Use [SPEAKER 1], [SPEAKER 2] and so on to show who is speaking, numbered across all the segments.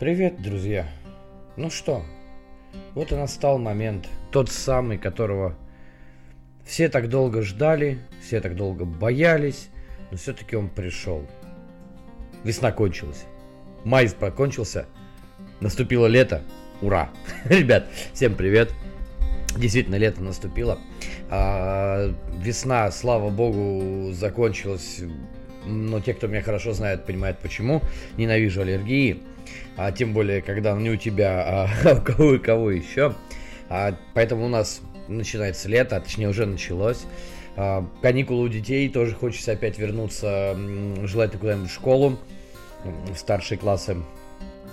[SPEAKER 1] Привет, друзья. Ну что, вот и настал момент, тот самый, которого все так долго ждали, все так долго боялись, но все-таки он пришел. Весна кончилась, май закончился, наступило лето, ура! Ребят, всем привет! Действительно, лето наступило. А, весна, слава богу, закончилась. Но те, кто меня хорошо знает, понимают почему. Ненавижу аллергии а тем более, когда не у тебя, а у кого и кого еще. А, поэтому у нас начинается лето, а точнее уже началось. А, каникулы у детей, тоже хочется опять вернуться, желательно куда-нибудь в школу, в старшие классы.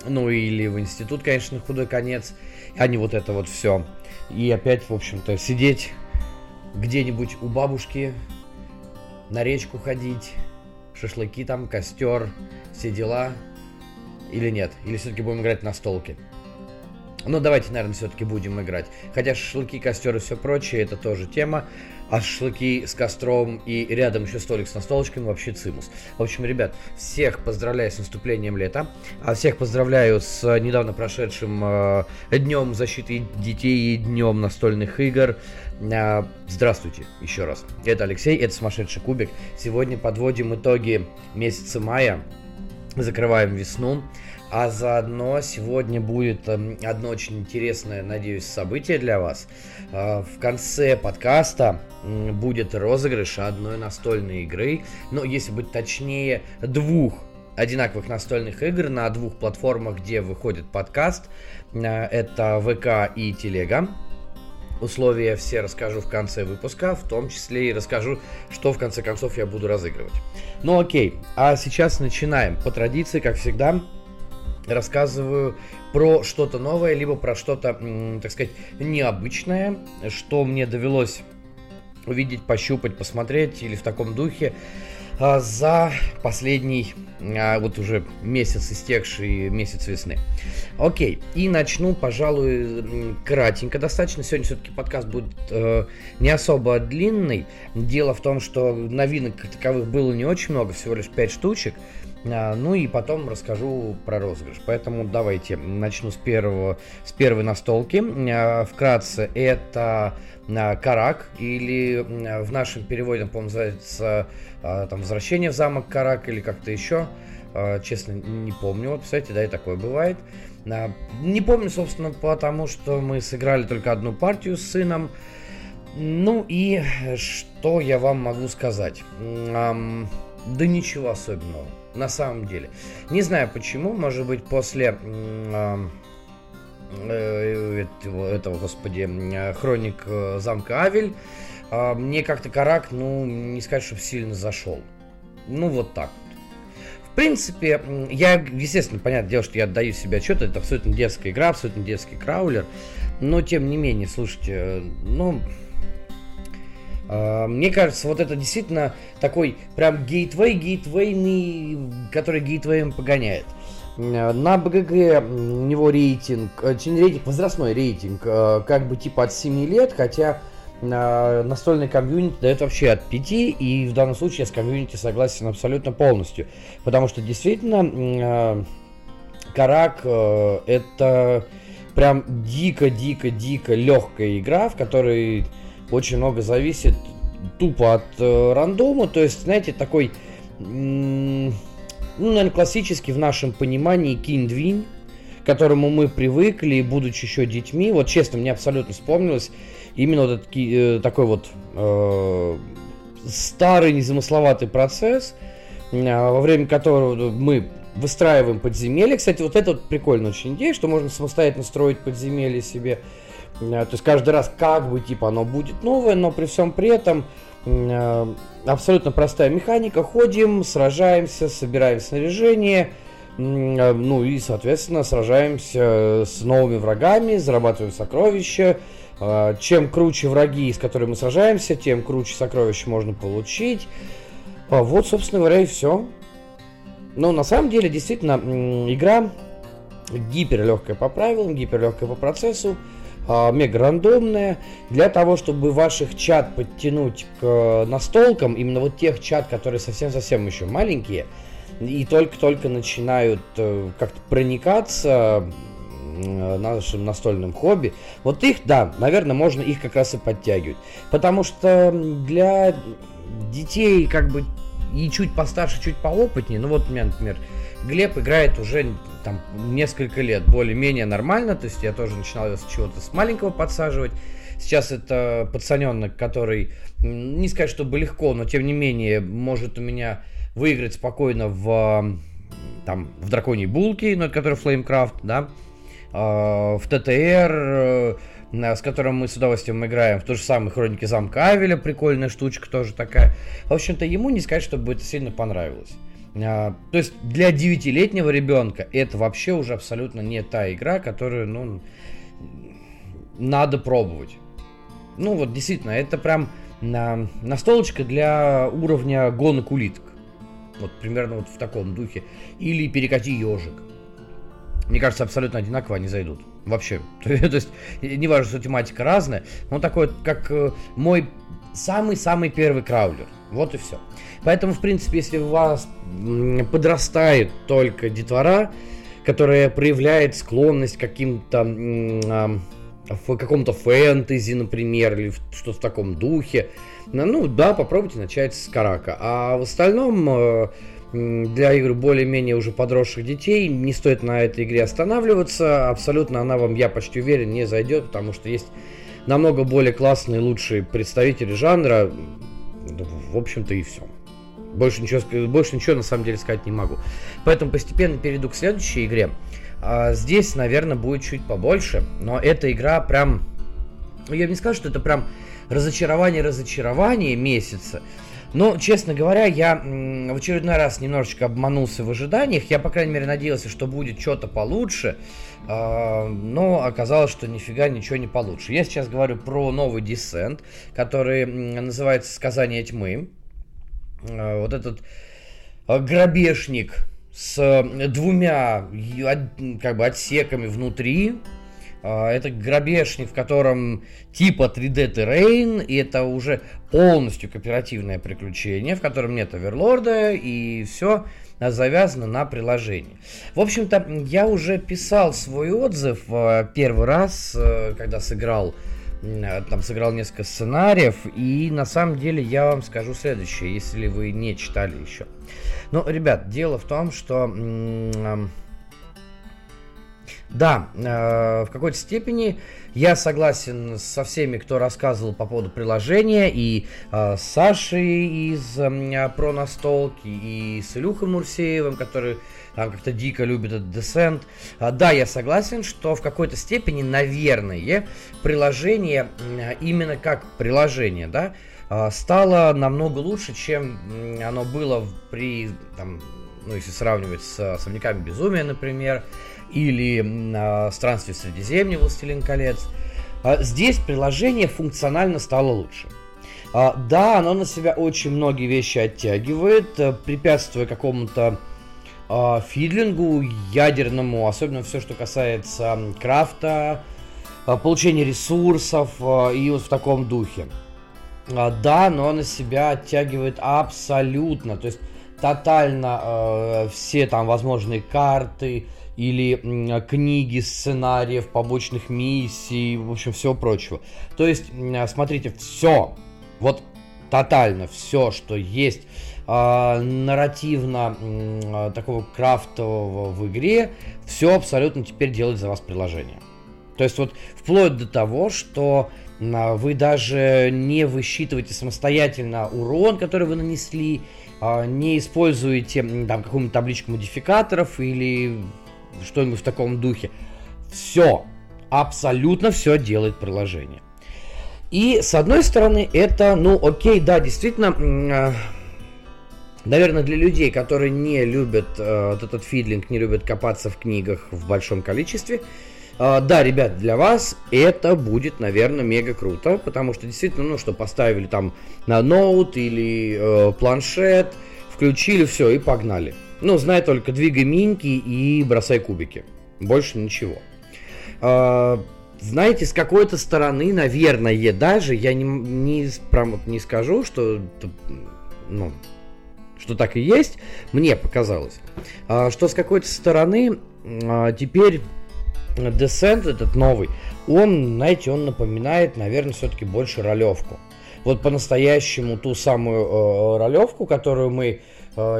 [SPEAKER 1] Ну или в институт, конечно, худой конец, а не вот это вот все. И опять, в общем-то, сидеть где-нибудь у бабушки, на речку ходить, шашлыки там, костер, все дела – или нет? Или все-таки будем играть на столке? Ну, давайте, наверное, все-таки будем играть. Хотя шашлыки, костер и все прочее, это тоже тема. А шашлыки с костром и рядом еще столик с настолочками вообще цимус. В общем, ребят, всех поздравляю с наступлением лета. А всех поздравляю с недавно прошедшим э, Днем защиты детей и Днем настольных игр. Э, здравствуйте еще раз. Это Алексей, это Сумасшедший Кубик. Сегодня подводим итоги месяца мая закрываем весну. А заодно сегодня будет эм, одно очень интересное, надеюсь, событие для вас. А, в конце подкаста будет розыгрыш одной настольной игры, но если быть точнее, двух одинаковых настольных игр на двух платформах, где выходит подкаст. А, это ВК и Телега. Условия все расскажу в конце выпуска, в том числе и расскажу, что в конце концов я буду разыгрывать. Ну окей, а сейчас начинаем. По традиции, как всегда, рассказываю про что-то новое, либо про что-то, так сказать, необычное, что мне довелось увидеть, пощупать, посмотреть или в таком духе. А, за последний, а, вот уже месяц истекший, месяц весны. Окей, и начну, пожалуй, кратенько достаточно. Сегодня все-таки подкаст будет э, не особо длинный. Дело в том, что новинок таковых было не очень много, всего лишь 5 штучек. А, ну и потом расскажу про розыгрыш. Поэтому давайте начну с первого, с первой настолки. А, вкратце, это а, Карак, или в нашем переводе, по-моему, называется там «Возвращение в замок Карак» или как-то еще. Честно, не помню. Вот, представляете, да, и такое бывает. Не помню, собственно, потому что мы сыграли только одну партию с сыном. Ну и что я вам могу сказать? Да ничего особенного на самом деле. Не знаю почему, может быть, после э, этого, этого, господи, хроник э, замка Авель, э, мне как-то Карак, ну, не сказать, чтобы сильно зашел. Ну, вот так принципе, я, естественно, понятное дело, что я отдаю себе отчет, это абсолютно детская игра, абсолютно детский краулер, но, тем не менее, слушайте, э, ну, а, мне кажется, вот это действительно такой прям гейтвей, гейтвейный, который гейтвеем погоняет. А, на БГГ у него рейтинг, э, рейтинг, возрастной рейтинг, э, как бы типа от 7 лет, хотя настольный комьюнити дает вообще от 5, и в данном случае я с комьюнити согласен абсолютно полностью. Потому что действительно э, Карак это прям дико-дико-дико легкая игра, в которой очень много зависит тупо от э, рандома. То есть, знаете, такой, ну, наверное, классический в нашем понимании киндвинь, к которому мы привыкли, будучи еще детьми. Вот честно, мне абсолютно вспомнилось именно вот этот, э, такой вот э, старый незамысловатый процесс, э, во время которого мы выстраиваем подземелье. Кстати, вот это вот прикольно очень идея, что можно самостоятельно строить подземелье себе. Э, то есть каждый раз как бы типа оно будет новое, но при всем при этом абсолютно простая механика. Ходим, сражаемся, собираем снаряжение, ну и, соответственно, сражаемся с новыми врагами, зарабатываем сокровища. Чем круче враги, с которыми мы сражаемся, тем круче сокровища можно получить. А вот, собственно говоря, и все. Но на самом деле, действительно, игра гиперлегкая по правилам, гиперлегкая по процессу а, мега рандомная. Для того, чтобы ваших чат подтянуть к настолкам, именно вот тех чат, которые совсем-совсем еще маленькие, и только-только начинают э, как-то проникаться нашим настольным хобби, вот их, да, наверное, можно их как раз и подтягивать. Потому что для детей, как бы, и чуть постарше, чуть поопытнее, ну вот у меня, например, Глеб играет уже там несколько лет более-менее нормально, то есть я тоже начинал с чего-то с маленького подсаживать. Сейчас это пацаненок, который, не сказать, чтобы легко, но тем не менее может у меня выиграть спокойно в, там, в драконьей булке, но это который Flamecraft, да, в ТТР, э, с которым мы с удовольствием играем, в то же самое Хроники замка Авеля, прикольная штучка тоже такая. В общем-то, ему не сказать, чтобы это сильно понравилось. А, то есть для 9-летнего ребенка это вообще уже абсолютно не та игра, которую, ну, надо пробовать. Ну вот действительно, это прям на, настолочка для уровня гонок улиток. Вот примерно вот в таком духе. Или перекати ежик мне кажется, абсолютно одинаково они зайдут. Вообще. То есть, не важно, что тематика разная, но такой, как э, мой самый-самый первый краулер. Вот и все. Поэтому, в принципе, если у вас подрастает только детвора, которая проявляет склонность к каким-то в каком-то фэнтези, например, или что-то в таком духе, ну да, попробуйте начать с карака. А в остальном э, для игр более-менее уже подросших детей. Не стоит на этой игре останавливаться. Абсолютно она вам, я почти уверен, не зайдет, потому что есть намного более классные, лучшие представители жанра. В общем-то и все. Больше ничего, больше ничего на самом деле сказать не могу. Поэтому постепенно перейду к следующей игре. А здесь, наверное, будет чуть побольше, но эта игра прям... Я не скажу, что это прям разочарование-разочарование месяца. Но, честно говоря, я в очередной раз немножечко обманулся в ожиданиях. Я, по крайней мере, надеялся, что будет что-то получше. А, но оказалось, что нифига ничего не получше. Я сейчас говорю про новый Descent, который называется «Сказание тьмы». А, вот этот а, грабежник с двумя как бы отсеками внутри, это грабежник, в котором типа 3D Terrain, и это уже полностью кооперативное приключение, в котором нет оверлорда, и все завязано на приложении. В общем-то, я уже писал свой отзыв а, первый раз, э, когда сыграл там сыграл несколько сценариев, и на самом деле я вам скажу следующее, если вы не читали еще. Ну, ребят, дело в том, что да, э, в какой-то степени я согласен со всеми, кто рассказывал по поводу приложения, и э, с Сашей из э, Про Настолки, и с Илюхой Мурсеевым, который там как-то дико любит этот Descent. А, да, я согласен, что в какой-то степени, наверное, приложение, именно как приложение, да, э, стало намного лучше, чем оно было при, там, ну, если сравнивать с особняками безумия, например, или э, «Странствие в Средиземье» «Властелин колец». А здесь приложение функционально стало лучше. А, да, оно на себя очень многие вещи оттягивает, э, препятствуя какому-то а, фидлингу ядерному, особенно все, что касается крафта, получения ресурсов и вот в таком духе. Да, но на себя оттягивает абсолютно, то есть тотально э, все там возможные карты, или книги, сценариев, побочных миссий, в общем, всего прочего. То есть, смотрите, все, вот тотально все, что есть э, нарративно э, такого крафтового в игре, все абсолютно теперь делает за вас приложение. То есть вот вплоть до того, что э, вы даже не высчитываете самостоятельно урон, который вы нанесли, э, не используете там какую-нибудь табличку модификаторов или что-нибудь в таком духе. Все, абсолютно все делает приложение. И с одной стороны, это, ну, окей, да, действительно, э, наверное, для людей, которые не любят э, вот этот фидлинг, не любят копаться в книгах в большом количестве, э, да, ребят, для вас это будет, наверное, мега круто, потому что действительно, ну, что поставили там на ноут или э, планшет, включили все и погнали. Ну, знай только, двигай миньки и бросай кубики. Больше ничего. А, знаете, с какой-то стороны, наверное, даже, я не, не, прям вот не скажу, что ну, что так и есть, мне показалось, а, что с какой-то стороны а, теперь Descent этот новый, он, знаете, он напоминает, наверное, все-таки больше ролевку. Вот по-настоящему ту самую э, ролевку, которую мы,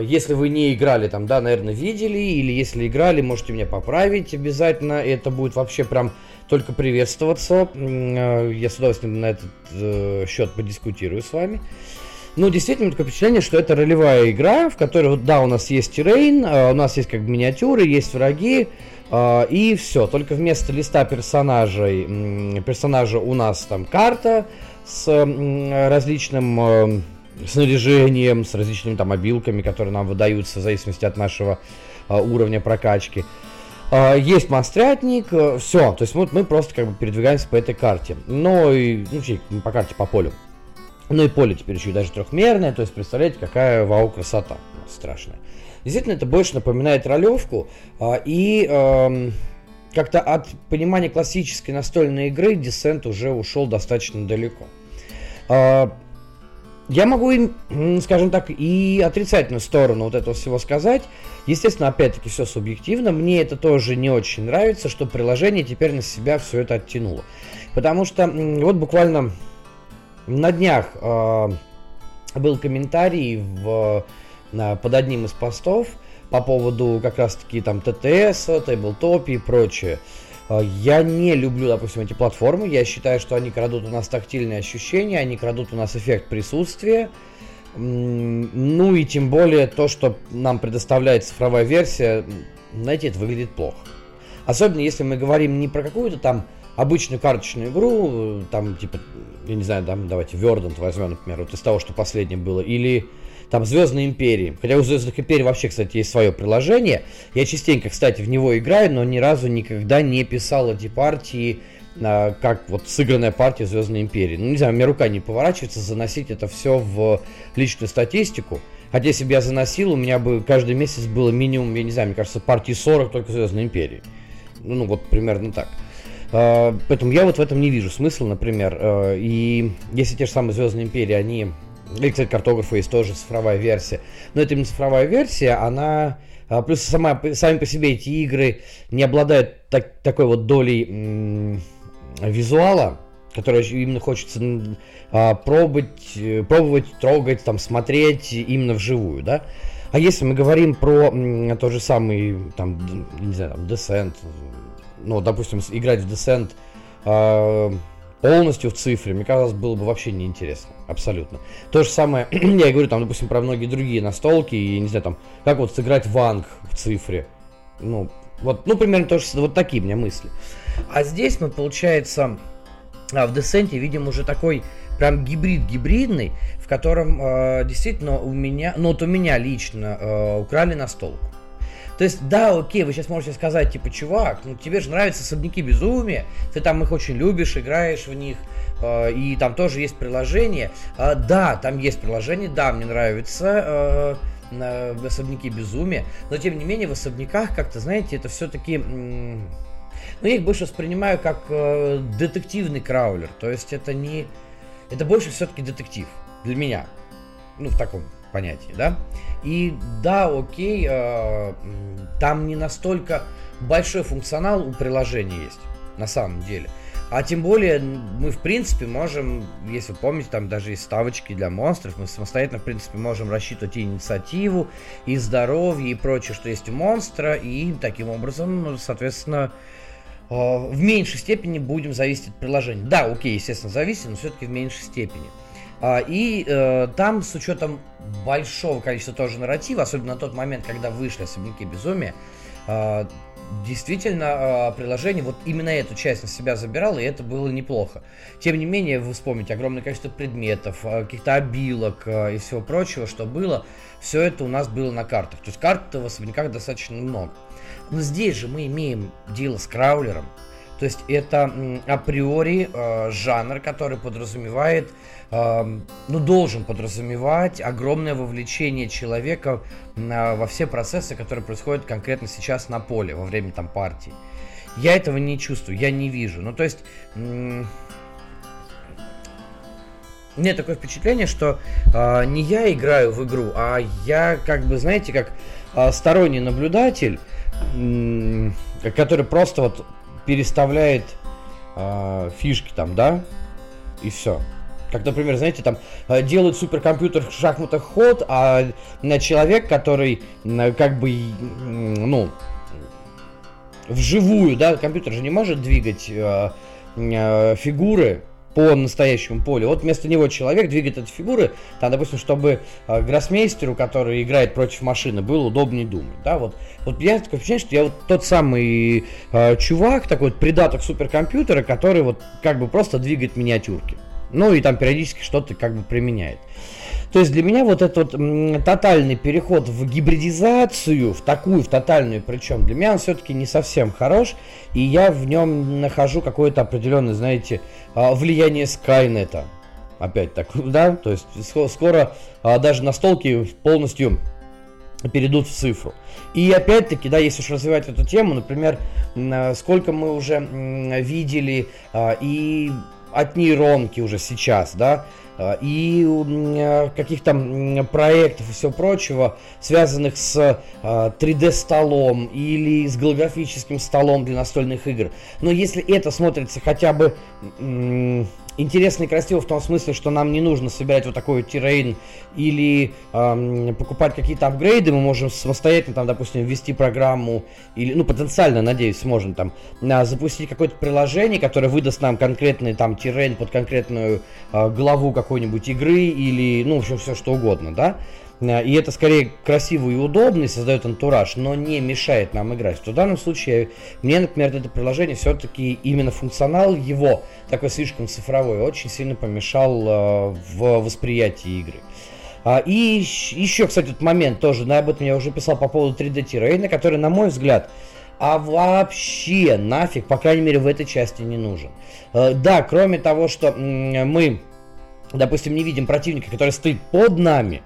[SPEAKER 1] если вы не играли там, да, наверное, видели, или если играли, можете меня поправить обязательно, это будет вообще прям только приветствоваться. Э, я с удовольствием на этот э, счет подискутирую с вами. Ну, действительно, такое впечатление, что это ролевая игра, в которой, да, у нас есть террейн, э, у нас есть как бы миниатюры, есть враги, и все. Только вместо листа персонажей, персонажа у нас там карта с различным снаряжением, с различными там обилками, которые нам выдаются в зависимости от нашего уровня прокачки. А, есть монстрятник, э, все, то есть вот мы просто как бы передвигаемся по этой карте. Ну и, ну, по карте, по полю. Ну и поле теперь еще и даже трехмерное, то есть представляете, какая вау красота страшная. Действительно, это больше напоминает ролевку, а, и эм, как-то от понимания классической настольной игры Descent уже ушел достаточно далеко. Я могу скажем так, и отрицательную сторону вот этого всего сказать. Естественно, опять-таки все субъективно. Мне это тоже не очень нравится, что приложение теперь на себя все это оттянуло. Потому что вот буквально на днях э, был комментарий в, на, под одним из постов по поводу как раз-таки там ТТС, Тейблтопи и прочее. Я не люблю, допустим, эти платформы. Я считаю, что они крадут у нас тактильные ощущения, они крадут у нас эффект присутствия. Ну и тем более то, что нам предоставляет цифровая версия, знаете, это выглядит плохо. Особенно если мы говорим не про какую-то там обычную карточную игру, там типа, я не знаю, там, давайте Verdant возьмем, например, вот из того, что последнее было, или там Звездные империи. Хотя у Звездных империй вообще, кстати, есть свое приложение. Я частенько, кстати, в него играю, но ни разу никогда не писал эти партии, а, как вот сыгранная партия Звездной империи. Ну, не знаю, у меня рука не поворачивается заносить это все в личную статистику. Хотя если бы я заносил, у меня бы каждый месяц было минимум, я не знаю, мне кажется, партии 40 только Звездной империи. Ну, ну вот примерно так. Uh, поэтому я вот в этом не вижу смысла, например. Uh, и если те же самые Звездные империи, они или, кстати, картографа есть тоже цифровая версия. Но это именно цифровая версия, она... А, плюс сама, сами по себе эти игры не обладают так, такой вот долей м- визуала, который именно хочется а, пробовать, э, пробовать, трогать, там, смотреть именно вживую, да. А если мы говорим про м, тот же самый, там, не знаю, там, Descent, ну, допустим, играть в Descent э, полностью в цифре, мне казалось, было бы вообще неинтересно. Абсолютно. То же самое, я говорю, там, допустим, про многие другие настолки, и, не знаю, там, как вот сыграть ванг в цифре. Ну, вот, ну, примерно тоже, вот такие у меня мысли. А здесь мы, получается, а, в Десенте видим уже такой прям гибрид гибридный, в котором э, действительно у меня, ну вот у меня лично э, украли настолку. То есть, да, окей, вы сейчас можете сказать, типа, чувак, ну тебе же нравятся особняки безумия, ты там их очень любишь, играешь в них, э, и там тоже есть приложение. Э, да, там есть приложение, да, мне нравится э, особняки безумия, но тем не менее в особняках как-то, знаете, это все-таки... ну, я их больше воспринимаю как э, детективный краулер, то есть это не... Это больше все-таки детектив для меня, ну, в таком понятие, да. И да, окей, э, там не настолько большой функционал у приложения есть, на самом деле. А тем более мы, в принципе, можем, если вы помните, там даже есть ставочки для монстров, мы самостоятельно, в принципе, можем рассчитывать и инициативу, и здоровье, и прочее, что есть у монстра, и таким образом, ну, соответственно, э, в меньшей степени будем зависеть от приложения. Да, окей, естественно, зависит, но все-таки в меньшей степени. А, и э, там с учетом большого количества тоже нарратива, особенно на тот момент, когда вышли особняки безумия, э, действительно э, приложение вот именно эту часть на себя забирало, и это было неплохо. Тем не менее, вы вспомните огромное количество предметов, каких-то обилок и всего прочего, что было, все это у нас было на картах. То есть карт в особняках достаточно много. Но здесь же мы имеем дело с краулером, то есть это априори э, жанр, который подразумевает, э, ну, должен подразумевать огромное вовлечение человека э, во все процессы, которые происходят конкретно сейчас на поле, во время там партии. Я этого не чувствую, я не вижу. Ну, то есть... Нет такое впечатление, что э, не я играю в игру, а я как бы, знаете, как э, сторонний наблюдатель, э, который просто вот переставляет э, фишки там, да, и все. Как, например, знаете, там делают суперкомпьютер в шахматах ход, а человек, который как бы, ну, вживую, да, компьютер же не может двигать э, э, фигуры по настоящему полю. Вот вместо него человек двигает эти фигуры, там, допустим, чтобы э, гроссмейстеру, который играет против машины, было удобнее думать. Да? Вот, вот я такое впечатление, что я вот тот самый э, чувак, такой вот придаток суперкомпьютера, который вот как бы просто двигает миниатюрки. Ну и там периодически что-то как бы применяет. То есть для меня вот этот вот тотальный переход в гибридизацию, в такую, в тотальную, причем для меня он все-таки не совсем хорош, и я в нем нахожу какое-то определенное, знаете, а, влияние Скайнета. Опять так, да, то есть скоро а, даже настолки полностью перейдут в цифру. И опять-таки, да, если уж развивать эту тему, например, а, сколько мы уже видели и от нейронки уже сейчас, да, а, и э, каких-то проектов и всего прочего, связанных с 3D-столом а, или с голографическим столом для настольных игр. Но если это смотрится хотя бы интересно и красиво в том смысле, что нам не нужно собирать вот такой террейн или эм, покупать какие-то апгрейды, мы можем самостоятельно там, допустим, ввести программу или, ну, потенциально, надеюсь, сможем там э, запустить какое-то приложение, которое выдаст нам конкретный там террейн под конкретную э, главу какой-нибудь игры или, ну, в общем, все что угодно, да. Э, и это скорее красиво и удобно, и создает антураж, но не мешает нам играть. В данном случае мне, например, это приложение все-таки именно функционал его, такой слишком цифровой, очень сильно помешал э, в восприятии игры. А, и еще, кстати, этот момент тоже, да, об этом я уже писал по поводу 3D террейна, который, на мой взгляд, а вообще нафиг, по крайней мере, в этой части не нужен. Э, да, кроме того, что мы, допустим, не видим противника, который стоит под нами,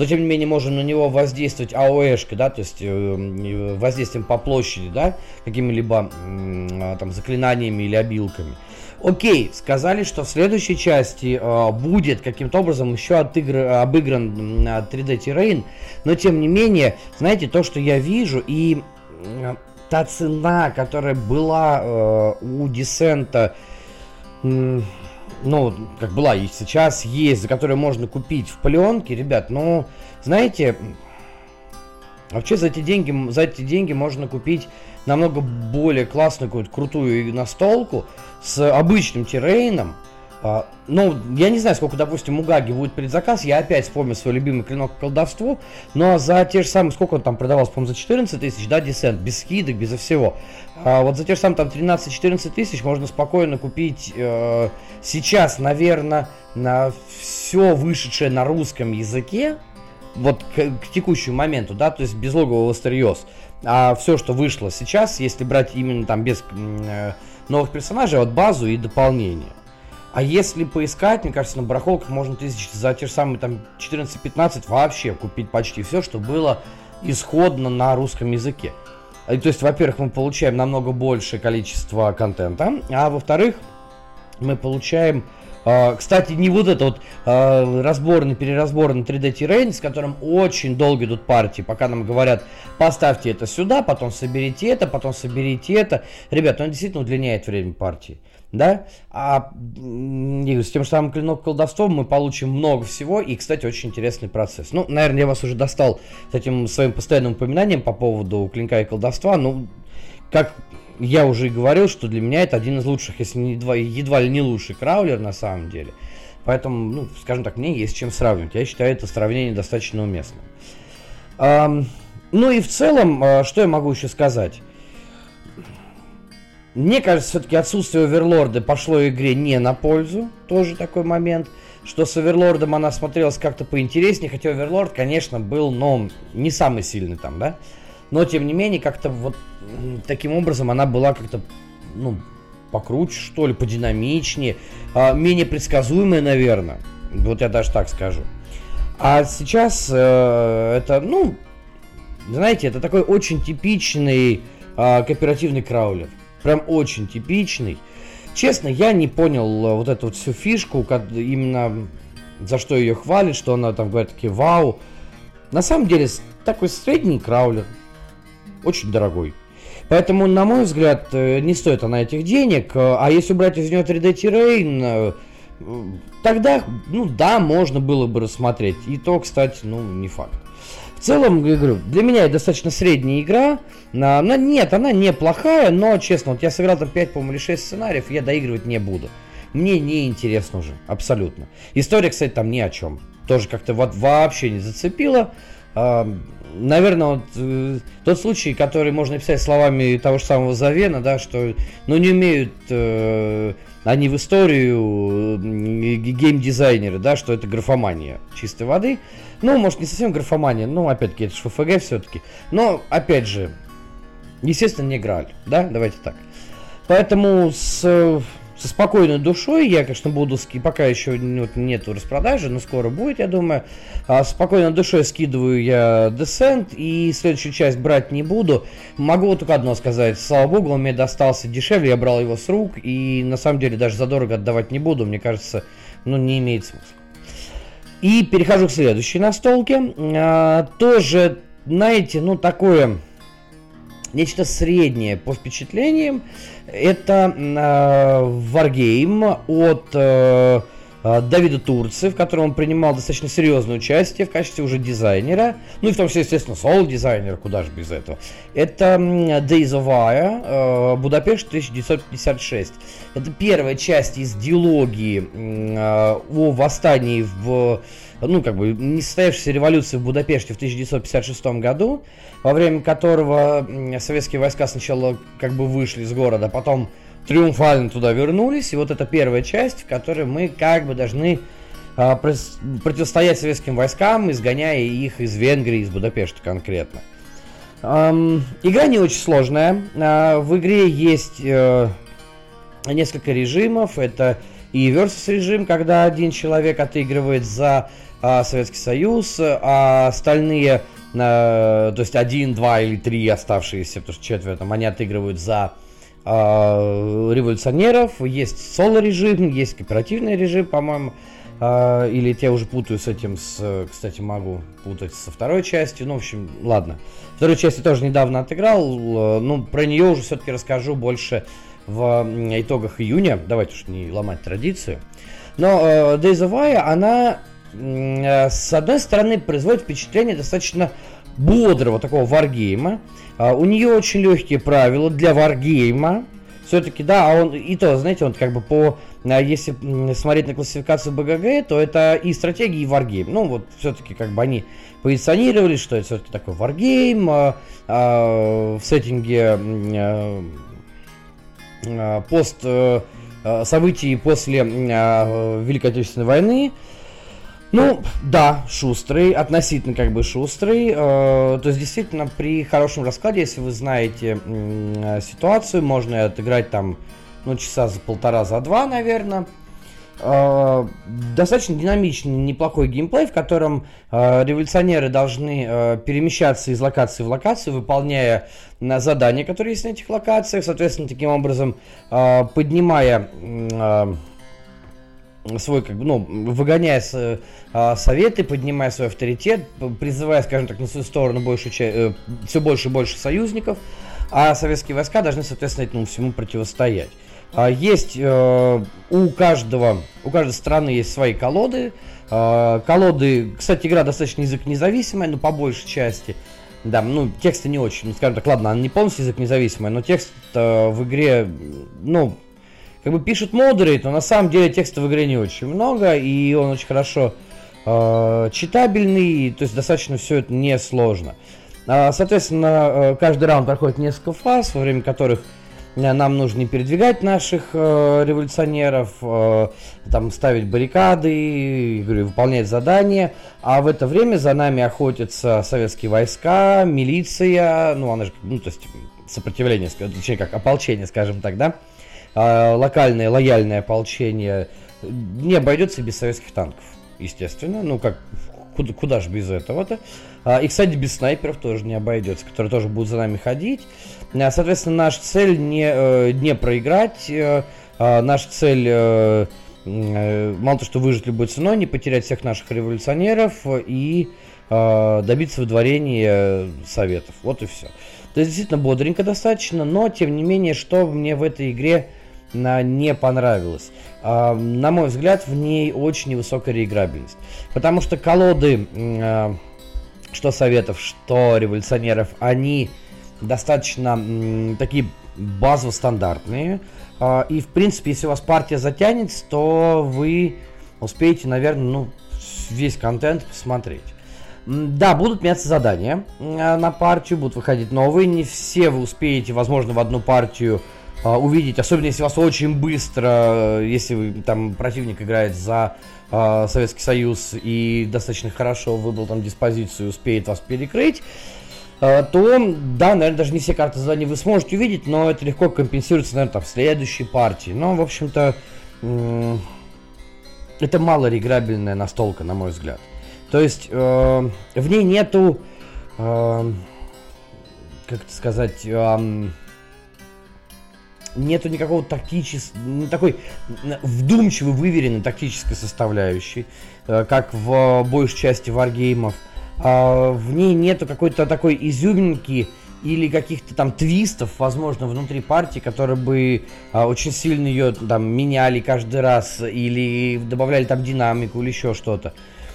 [SPEAKER 1] но тем не менее можем на него воздействовать АОЭшкой, да, то есть э, воздействием по площади, да, какими-либо э, там заклинаниями или обилками. Окей, сказали, что в следующей части э, будет каким-то образом еще отыгр... обыгран э, 3D Terrain, но тем не менее, знаете, то, что я вижу, и э, та цена, которая была э, у Десента, э, ну, как была и сейчас есть, за которую можно купить в пленке, ребят, ну, знаете, вообще за эти деньги, за эти деньги можно купить намного более классную, какую-то крутую настолку с обычным террейном, а, ну, я не знаю, сколько, допустим, у Гаги будет предзаказ. Я опять вспомнил свой любимый клинок колдовство. Но за те же самые, сколько он там продавался, по-моему, за 14 тысяч, да, десент, без скидок, безо всего. А вот за те же самые там 13-14 тысяч можно спокойно купить э, сейчас, наверное, на все вышедшее на русском языке, вот к, к текущему моменту, да, то есть без логового Астериоз. А все, что вышло сейчас, если брать именно там без э, новых персонажей, вот базу и дополнение. А если поискать, мне кажется, на барахолках можно тысяч за те же самые там 14-15 вообще купить почти все, что было исходно на русском языке. И, то есть, во-первых, мы получаем намного большее количество контента, а во-вторых, мы получаем, э, кстати, не вот это вот э, разборный, переразборный 3D Terrain, с которым очень долго идут партии, пока нам говорят, поставьте это сюда, потом соберите это, потом соберите это. Ребят, он действительно удлиняет время партии да, а с тем же самым клинок колдовством мы получим много всего, и, кстати, очень интересный процесс. Ну, наверное, я вас уже достал с этим своим постоянным упоминанием по поводу клинка и колдовства, ну, как я уже и говорил, что для меня это один из лучших, если не едва, едва ли не лучший краулер на самом деле. Поэтому, ну, скажем так, мне есть чем сравнивать. Я считаю это сравнение достаточно уместным. Ну и в целом, а, что я могу еще сказать? Мне кажется, все-таки отсутствие Оверлорда пошло игре не на пользу. Тоже такой момент. Что с Оверлордом она смотрелась как-то поинтереснее. Хотя Оверлорд, конечно, был, но не самый сильный там, да. Но, тем не менее, как-то вот таким образом она была как-то, ну, покруче, что ли, подинамичнее. А, менее предсказуемая, наверное. Вот я даже так скажу. А сейчас э, это, ну, знаете, это такой очень типичный э, кооперативный краулер. Прям очень типичный. Честно, я не понял э, вот эту вот всю фишку, как именно за что ее хвалят, что она там говорит такие вау. На самом деле, такой средний краулер, очень дорогой. Поэтому, на мой взгляд, э, не стоит она этих денег. А если убрать из нее 3D Terrain, тогда, ну да, можно было бы рассмотреть. И то, кстати, ну, не факт. В целом, я говорю, для меня это достаточно средняя игра. Она, нет, она неплохая, но, честно, вот я сыграл там 5, по-моему, или 6 сценариев, я доигрывать не буду. Мне не интересно уже, абсолютно. История, кстати, там ни о чем. Тоже как-то вот вообще не зацепила. Наверное, вот э, тот случай, который можно описать словами того же самого Завена, да, что ну не умеют э, они в историю э, геймдизайнеры, да, что это графомания чистой воды. Ну, может, не совсем графомания, но, опять-таки, это же ФФГ все-таки. Но, опять же, естественно, не играли, да, давайте так. Поэтому с, со спокойной душой я, конечно, буду, пока еще вот, нету распродажи, но скоро будет, я думаю. А, спокойной душой скидываю я Descent и следующую часть брать не буду. Могу только одно сказать, слава богу, он мне достался дешевле, я брал его с рук, и на самом деле даже задорого отдавать не буду, мне кажется, ну, не имеет смысла. И перехожу к следующей настолке. А, тоже, знаете, ну такое нечто среднее по впечатлениям. Это э, Wargame от э, Давида Турции, в котором он принимал достаточно серьезное участие в качестве уже дизайнера, ну и в том числе, естественно, соло-дизайнера, куда же без этого. Это Days of Aya, э, Будапешт 1956. Это первая часть из диалогии э, о восстании в ну, как бы, не состоявшейся революции в Будапеште в 1956 году, во время которого советские войска сначала как бы вышли из города, а потом триумфально туда вернулись. И вот это первая часть, в которой мы как бы должны а, противостоять советским войскам, изгоняя их из Венгрии, из Будапешта конкретно. Эм, игра не очень сложная. Э, в игре есть э, несколько режимов. Это и versus режим, когда один человек отыгрывает за э, Советский Союз, а остальные, э, то есть один, два или три оставшиеся, потому что четверо там, они отыгрывают за революционеров, есть соло-режим, есть кооперативный режим, по-моему, э, или я уже путаю с этим, с, кстати, могу путать со второй частью, ну, в общем, ладно. Вторую часть я тоже недавно отыграл, э, ну, про нее уже все-таки расскажу больше в итогах июня, давайте уж не ломать традицию. Но э, Days of Aya, она, э, с одной стороны, производит впечатление достаточно бодрого такого варгейма, а, у нее очень легкие правила для варгейма. Все-таки, да, а он и то, знаете, он как бы по, а, если смотреть на классификацию БГГ, то это и стратегии, и варгейм. Ну, вот все-таки как бы они позиционировали, что это все-таки такой варгейм а, а, в сеттинге а, а, пост а, событий после а, Великой Отечественной войны. Ну, да, шустрый, относительно как бы шустрый. Э, то есть, действительно, при хорошем раскладе, если вы знаете ситуацию, можно отыграть там, ну, часа за полтора, за два, наверное. Э, достаточно динамичный, неплохой геймплей, в котором э, революционеры должны перемещаться из локации в локацию, выполняя задания, которые есть на этих локациях, соответственно, таким образом поднимая... Свой, как бы, ну, выгоняя с, а, советы, поднимая свой авторитет, призывая, скажем так, на свою сторону больше, э, все больше и больше союзников, а советские войска должны, соответственно, этому всему противостоять. А, есть э, у каждого, у каждой страны есть свои колоды. Э, колоды, кстати, игра достаточно язык независимая, но по большей части. Да, ну, тексты не очень, ну, скажем так, ладно, она не полностью язык независимая, но текст э, в игре, ну, как бы пишут модерейт, но на самом деле текста в игре не очень много, и он очень хорошо э, читабельный, то есть достаточно все это несложно. А, соответственно, э, каждый раунд проходит несколько фаз, во время которых э, нам нужно не передвигать наших э, революционеров, э, там ставить баррикады, говорю, выполнять задания, а в это время за нами охотятся советские войска, милиция, ну она же, ну то есть сопротивление, точнее как ополчение, скажем так, да, а, локальное лояльное ополчение не обойдется без советских танков, естественно. Ну, как, куда, куда же без этого-то? А, и, кстати, без снайперов тоже не обойдется, которые тоже будут за нами ходить. А, соответственно, наша цель не, э, не проиграть. Э, наша цель э, э, мало то, что выжить любой ценой, не потерять всех наших революционеров и э, добиться выдворения советов. Вот и все. То есть действительно бодренько достаточно, но тем не менее, что мне в этой игре на, не понравилось. А, на мой взгляд, в ней очень невысокая реиграбельность. Потому что колоды, а, что советов, что революционеров, они достаточно м, такие базово-стандартные. А, и, в принципе, если у вас партия затянется, то вы успеете, наверное, ну, весь контент посмотреть. Да, будут меняться задания на партию, будут выходить новые. Не все вы успеете, возможно, в одну партию увидеть, особенно если вас очень быстро, если вы, там противник играет за а, Советский Союз и достаточно хорошо выбрал там диспозицию успеет вас перекрыть, а, то, да, наверное, даже не все карты задания вы сможете увидеть, но это легко компенсируется, наверное, там, в следующей партии. Но, в общем-то, это мало реграбельная настолка, на мой взгляд. То есть, э, в ней нету, э, как это сказать, э, нету никакого тактического, такой вдумчивой, выверенной тактической составляющей, э, как в большей части варгеймов. А в ней нету какой-то такой изюминки или каких-то там твистов, возможно, внутри партии, которые бы а, очень сильно ее там меняли каждый раз или добавляли там динамику или еще что-то.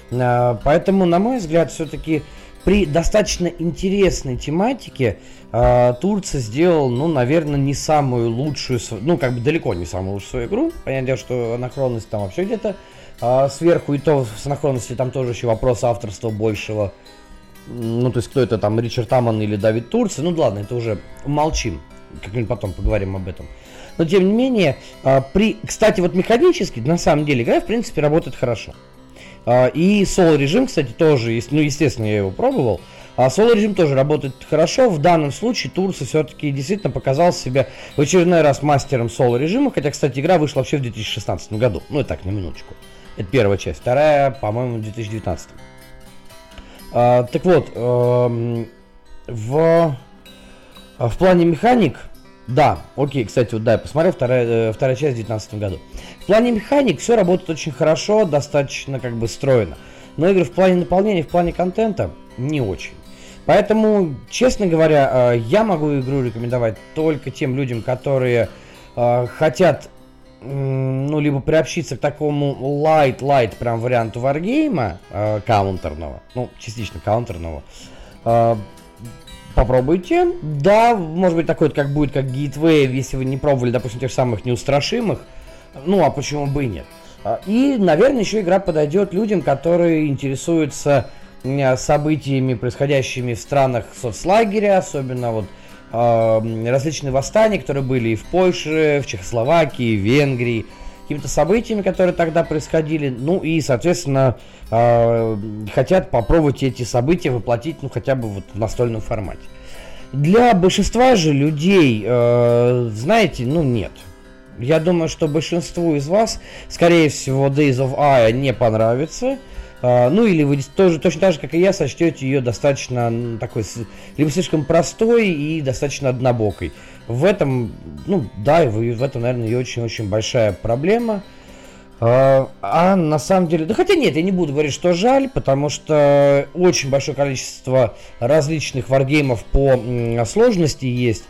[SPEAKER 1] Поэтому, на мой взгляд, все-таки при достаточно интересной тематике э, Турция сделал, ну, наверное, не самую лучшую, ну, как бы далеко не самую лучшую свою игру. Понятное дело, что анахронность там вообще где-то э, сверху, и то с анахронностью там тоже еще вопрос авторства большего. Ну, то есть, кто это там, Ричард Аман или Давид Турци, ну, ладно, это уже молчим, как-нибудь потом поговорим об этом. Но, тем не менее, э, при, кстати, вот механически, на самом деле, игра, в принципе, работает хорошо. А, и соло режим, кстати, тоже, ну, естественно, я его пробовал. А соло режим тоже работает хорошо. В данном случае Турция все-таки действительно показал себя в очередной раз мастером соло режима. Хотя, кстати, игра вышла вообще в 2016 году. Ну и так, на минуточку. Это первая часть. Вторая, по-моему, в 2019. А, так вот, эм, в, в плане механик да, окей, кстати, вот да, я посмотрел, вторая, э, вторая часть в 2019 году. В плане механик все работает очень хорошо, достаточно как бы стройно. Но игры в плане наполнения, в плане контента не очень. Поэтому, честно говоря, э, я могу игру рекомендовать только тем людям, которые э, хотят ну, либо приобщиться к такому light-light прям варианту варгейма, э, каунтерного, ну, частично каунтерного, э, попробуйте. Да, может быть такой, как будет, как Gateway, если вы не пробовали, допустим, тех самых неустрашимых. Ну, а почему бы и нет? А, и, наверное, еще игра подойдет людям, которые интересуются событиями, происходящими в странах соцлагеря, особенно вот э, различные восстания, которые были и в Польше, в Чехословакии, в Венгрии, какими-то событиями, которые тогда происходили, ну и, соответственно, э, хотят попробовать эти события воплотить, ну, хотя бы вот в настольном формате. Для большинства же людей, э, знаете, ну, нет. Я думаю, что большинству из вас, скорее всего, Days of Aya не понравится. Uh, ну или вы тоже точно так же, как и я, сочтете ее достаточно такой, либо слишком простой и достаточно однобокой. В этом, ну да, в этом, наверное, и очень-очень большая проблема. А, а на самом деле, да хотя нет, я не буду говорить, что жаль, потому что очень большое количество различных варгеймов по сложности есть.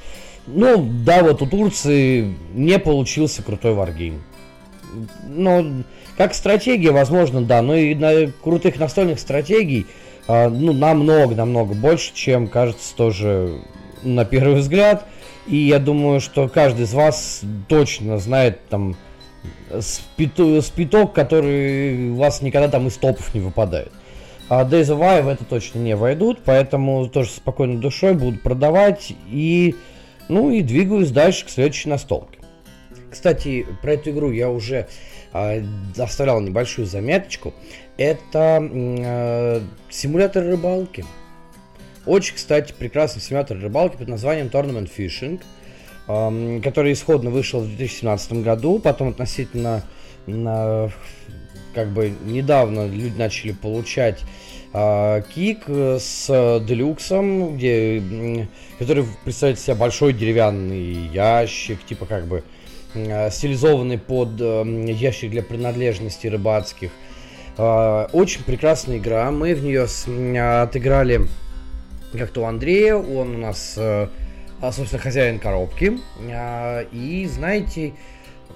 [SPEAKER 1] Ну, да, вот у Турции не получился крутой варгейм. Но как стратегия, возможно, да, но и на крутых настольных стратегий, а, ну, намного-намного больше, чем кажется тоже на первый взгляд. И я думаю, что каждый из вас точно знает там спиток, который у вас никогда там из топов не выпадает. А Days of в это точно не войдут, поэтому тоже спокойной душой буду продавать и, ну и двигаюсь дальше к следующей настолке. Кстати, про эту игру я уже э, оставлял небольшую заметочку. Это э, симулятор рыбалки. Очень, кстати, прекрасный симулятор рыбалки под названием Tournament Fishing, эм, который исходно вышел в 2017 году, потом относительно на, как бы недавно люди начали получать э, кик с делюксом, где, который представляет себя большой деревянный ящик, типа как бы э, стилизованный под э, ящик для принадлежностей рыбацких. Э, очень прекрасная игра. Мы в нее э, отыграли как-то у Андрея. Он у нас, э, собственно, хозяин коробки. Э, и, знаете,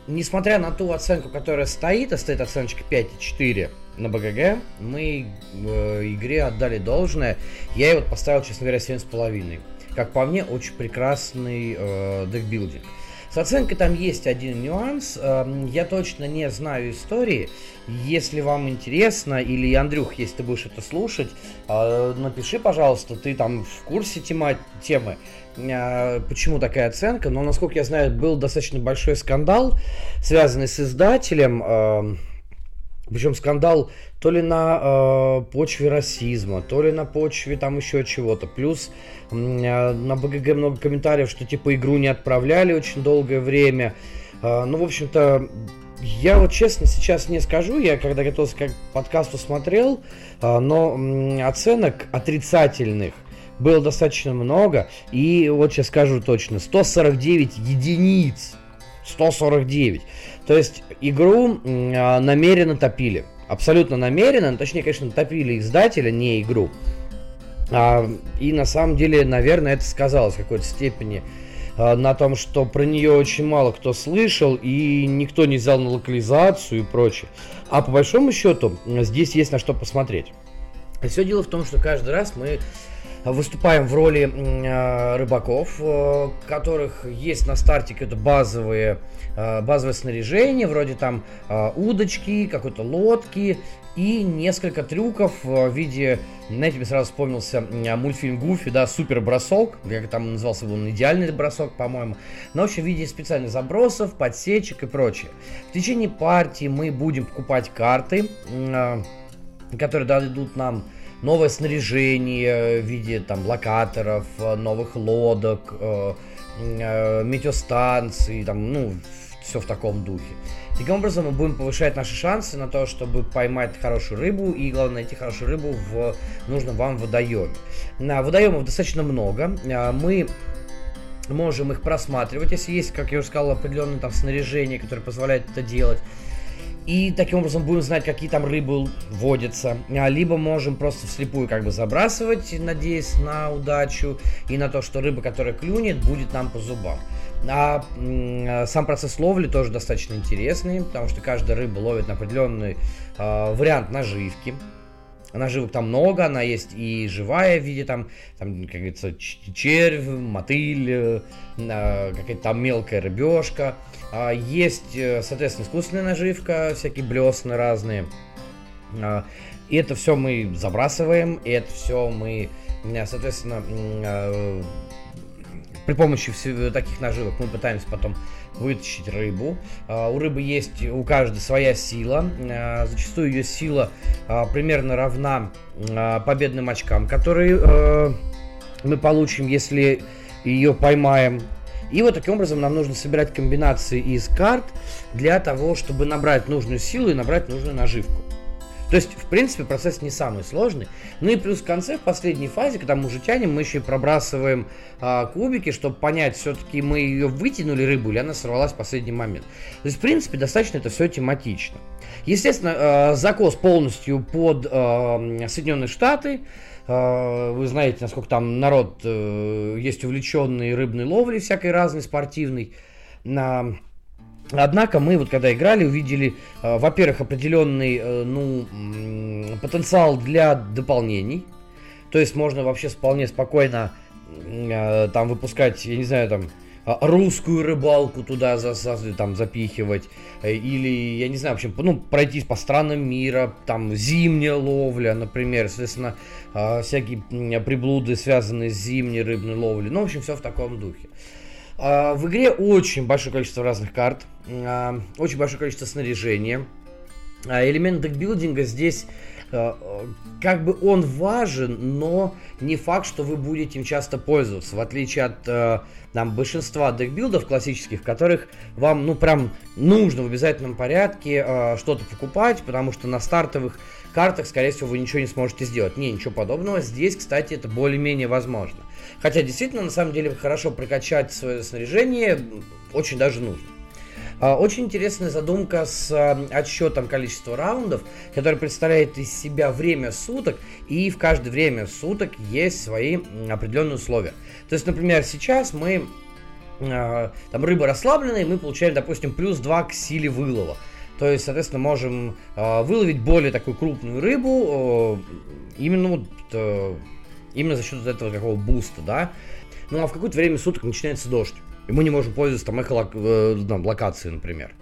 [SPEAKER 1] несмотря на ту оценку, которая стоит, а стоит оценочка 5,4 на БГГ, мы э, игре отдали должное. Я его поставил, честно говоря, 7,5. Как по мне, очень прекрасный э, декбилдинг. С оценкой там есть один нюанс. Эм, я точно не знаю истории. Если вам интересно, или Андрюх, если ты будешь это слушать, э, напиши, пожалуйста, ты там в курсе тема, темы, э, почему такая оценка. Но, насколько я знаю, был достаточно большой скандал, связанный с издателем. Причем скандал то ли на э, почве расизма, то ли на почве там еще чего-то. Плюс э, на БГГ много комментариев, что типа игру не отправляли очень долгое время. Э, ну, в общем-то, я вот честно сейчас не скажу, я когда готовился к подкасту смотрел, э, но э, оценок отрицательных было достаточно много. И вот сейчас скажу точно, 149 единиц. 149. То есть игру э, намеренно топили. Абсолютно намеренно, точнее, конечно, топили издателя, не игру. А, и на самом деле, наверное, это сказалось в какой-то степени а, на том, что про нее очень мало кто слышал, и никто не взял на локализацию и прочее. А по большому счету, здесь есть на что посмотреть. Все дело в том, что каждый раз мы выступаем в роли э, рыбаков, э, которых есть на старте какие-то базовые, э, базовое снаряжение, вроде там удочки, какой-то лодки и несколько трюков в виде, знаете, мне сразу вспомнился мультфильм Гуфи, да, супер бросок, как там назывался, был идеальный бросок, по-моему, но общем в виде специальных забросов, подсечек и прочее. В течение партии мы будем покупать карты, которые дадут нам новое снаряжение в виде там локаторов, э, новых лодок, э, э, метеостанций, там, ну, все в таком духе. Таким образом, мы будем повышать наши шансы на то, чтобы поймать хорошую рыбу и, главное, найти хорошую рыбу в нужном вам водоеме. На водоемов достаточно много. Мы можем их просматривать, если есть, как я уже сказал, определенное там снаряжение, которое позволяет это делать. И таким образом будем знать, какие там рыбы водятся. А, либо можем просто вслепую как бы забрасывать, надеясь на удачу и на то, что рыба, которая клюнет, будет нам по зубам. А сам процесс ловли тоже достаточно интересный, потому что каждая рыба ловит на определенный э, вариант наживки. Наживок там много, она есть и живая в виде там, там как говорится, червь, мотыль, э, какая-то там мелкая рыбешка. А, есть, э, соответственно, искусственная наживка, всякие блесны разные. А, и это все мы забрасываем, и это все мы, соответственно, а, при помощи таких наживок мы пытаемся потом вытащить рыбу. У рыбы есть у каждой своя сила. Зачастую ее сила примерно равна победным очкам, которые э, мы получим, если ее поймаем и вот таким образом нам нужно собирать комбинации из карт для того, чтобы набрать нужную силу и набрать нужную наживку. То есть, в принципе, процесс не самый сложный. Ну и плюс в конце, в последней фазе, когда мы уже тянем, мы еще и пробрасываем а, кубики, чтобы понять, все-таки мы ее вытянули рыбу или она сорвалась в последний момент. То есть, в принципе, достаточно это все тематично. Естественно, а, закос полностью под а, Соединенные Штаты. А, вы знаете, насколько там народ э, есть увлеченный рыбной ловлей всякой разной, спортивной. Однако мы вот когда играли, увидели, э, во-первых, определенный э, ну, потенциал для дополнений. То есть можно вообще вполне спокойно там выпускать, я не знаю, там а, русскую рыбалку туда за, за, там запихивать, э, или, я не знаю, в общем, ну, пройтись по странам мира, там, зимняя ловля, например, соответственно, а, всякие приблуды, связанные с зимней рыбной ловлей, ну, в общем, все в таком духе. А, в игре очень большое количество разных карт, очень большое количество снаряжения, элемент декбилдинга здесь как бы он важен, но не факт, что вы будете им часто пользоваться, в отличие от там, большинства декбилдов классических, в которых вам, ну, прям нужно в обязательном порядке что-то покупать, потому что на стартовых картах, скорее всего, вы ничего не сможете сделать. Не, ничего подобного. Здесь, кстати, это более-менее возможно. Хотя, действительно, на самом деле, хорошо прокачать свое снаряжение очень даже нужно. А, очень интересная задумка с а, отсчетом количества раундов, который представляет из себя время суток, и в каждое время суток есть свои определенные условия. То есть, например, сейчас мы а, там рыба расслабленная, и мы получаем, допустим, плюс 2 к силе вылова. То есть, соответственно, можем выловить более такую крупную рыбу именно вот, именно за счет этого такого буста, да. Ну а в какое-то время суток начинается дождь. И мы не можем пользоваться там эхолок, э, например.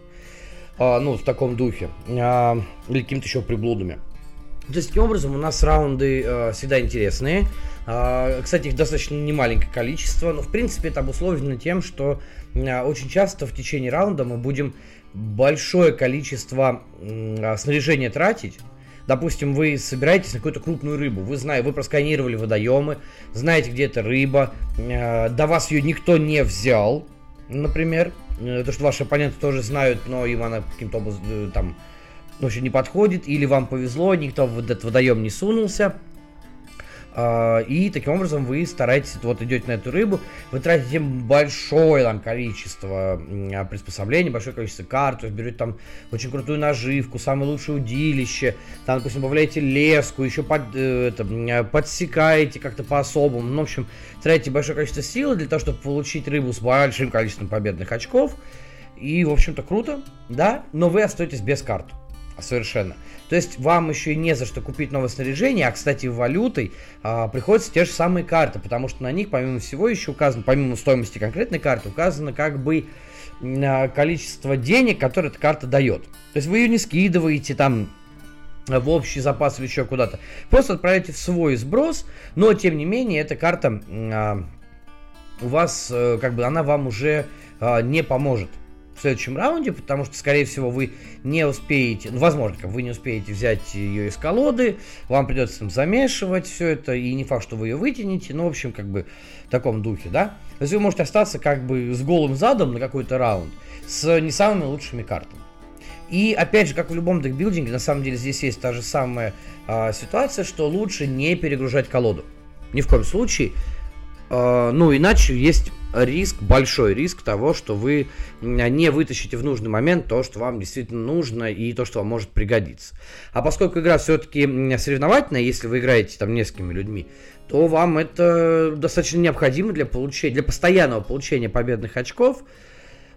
[SPEAKER 1] А, ну, в таком духе. А, или какими-то еще приблудами. То есть, таким образом, у нас раунды э, всегда интересные. Э, кстати, их достаточно немаленькое количество, но, в принципе, это обусловлено тем, что э, очень часто в течение раунда мы будем большое количество э, снаряжения тратить, Допустим, вы собираетесь на какую-то крупную рыбу, вы знаете, вы просканировали водоемы, знаете, где эта рыба, э, до вас ее никто не взял, например, э, то, что ваши оппоненты тоже знают, но им она каким-то образом э, там, в общем, не подходит, или вам повезло, никто в этот водоем не сунулся, и таким образом вы стараетесь, вот идете на эту рыбу, вы тратите большое там количество приспособлений, большое количество карт, есть берете там очень крутую наживку, самое лучшее удилище, там, допустим, добавляете леску, еще под, э, это, подсекаете как-то по-особому, ну, в общем, тратите большое количество сил для того, чтобы получить рыбу с большим количеством победных очков, и, в общем-то, круто, да, но вы остаетесь без карт. Совершенно. То есть вам еще и не за что купить новое снаряжение, а, кстати, валютой а, приходятся те же самые карты, потому что на них, помимо всего, еще указано, помимо стоимости конкретной карты, указано как бы а, количество денег, которое эта карта дает. То есть вы ее не скидываете там в общий запас или еще куда-то. Просто отправляете в свой сброс, но тем не менее эта карта а, у вас, а, как бы, она вам уже а, не поможет в следующем раунде, потому что, скорее всего, вы не успеете, ну, возможно, как вы не успеете взять ее из колоды, вам придется там замешивать все это, и не факт, что вы ее вытянете, ну, в общем, как бы в таком духе, да. То есть вы можете остаться как бы с голым задом на какой-то раунд, с не самыми лучшими картами. И опять же, как в любом декбилдинге, на самом деле здесь есть та же самая а, ситуация, что лучше не перегружать колоду. Ни в коем случае. А, ну, иначе есть риск, большой риск того, что вы не вытащите в нужный момент то, что вам действительно нужно и то, что вам может пригодиться. А поскольку игра все-таки соревновательная, если вы играете там несколькими людьми, то вам это достаточно необходимо для получения, для постоянного получения победных очков.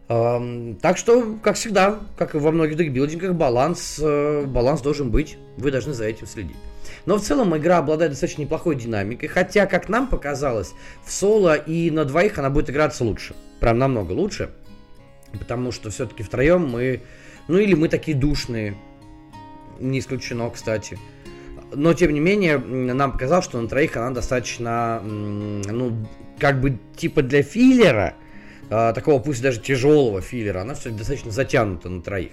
[SPEAKER 1] Так что, как всегда, как и во многих декбилдингах, баланс, э, баланс должен быть. Вы должны за этим следить. Но в целом игра обладает достаточно неплохой динамикой, хотя, как нам показалось, в соло и на двоих она будет играться лучше. Прям намного лучше. Потому что все-таки втроем мы... Ну или мы такие душные. Не исключено, кстати. Но, тем не менее, нам показалось, что на троих она достаточно, ну, как бы, типа для филлера, а, такого пусть даже тяжелого филлера, она все достаточно затянута на троих.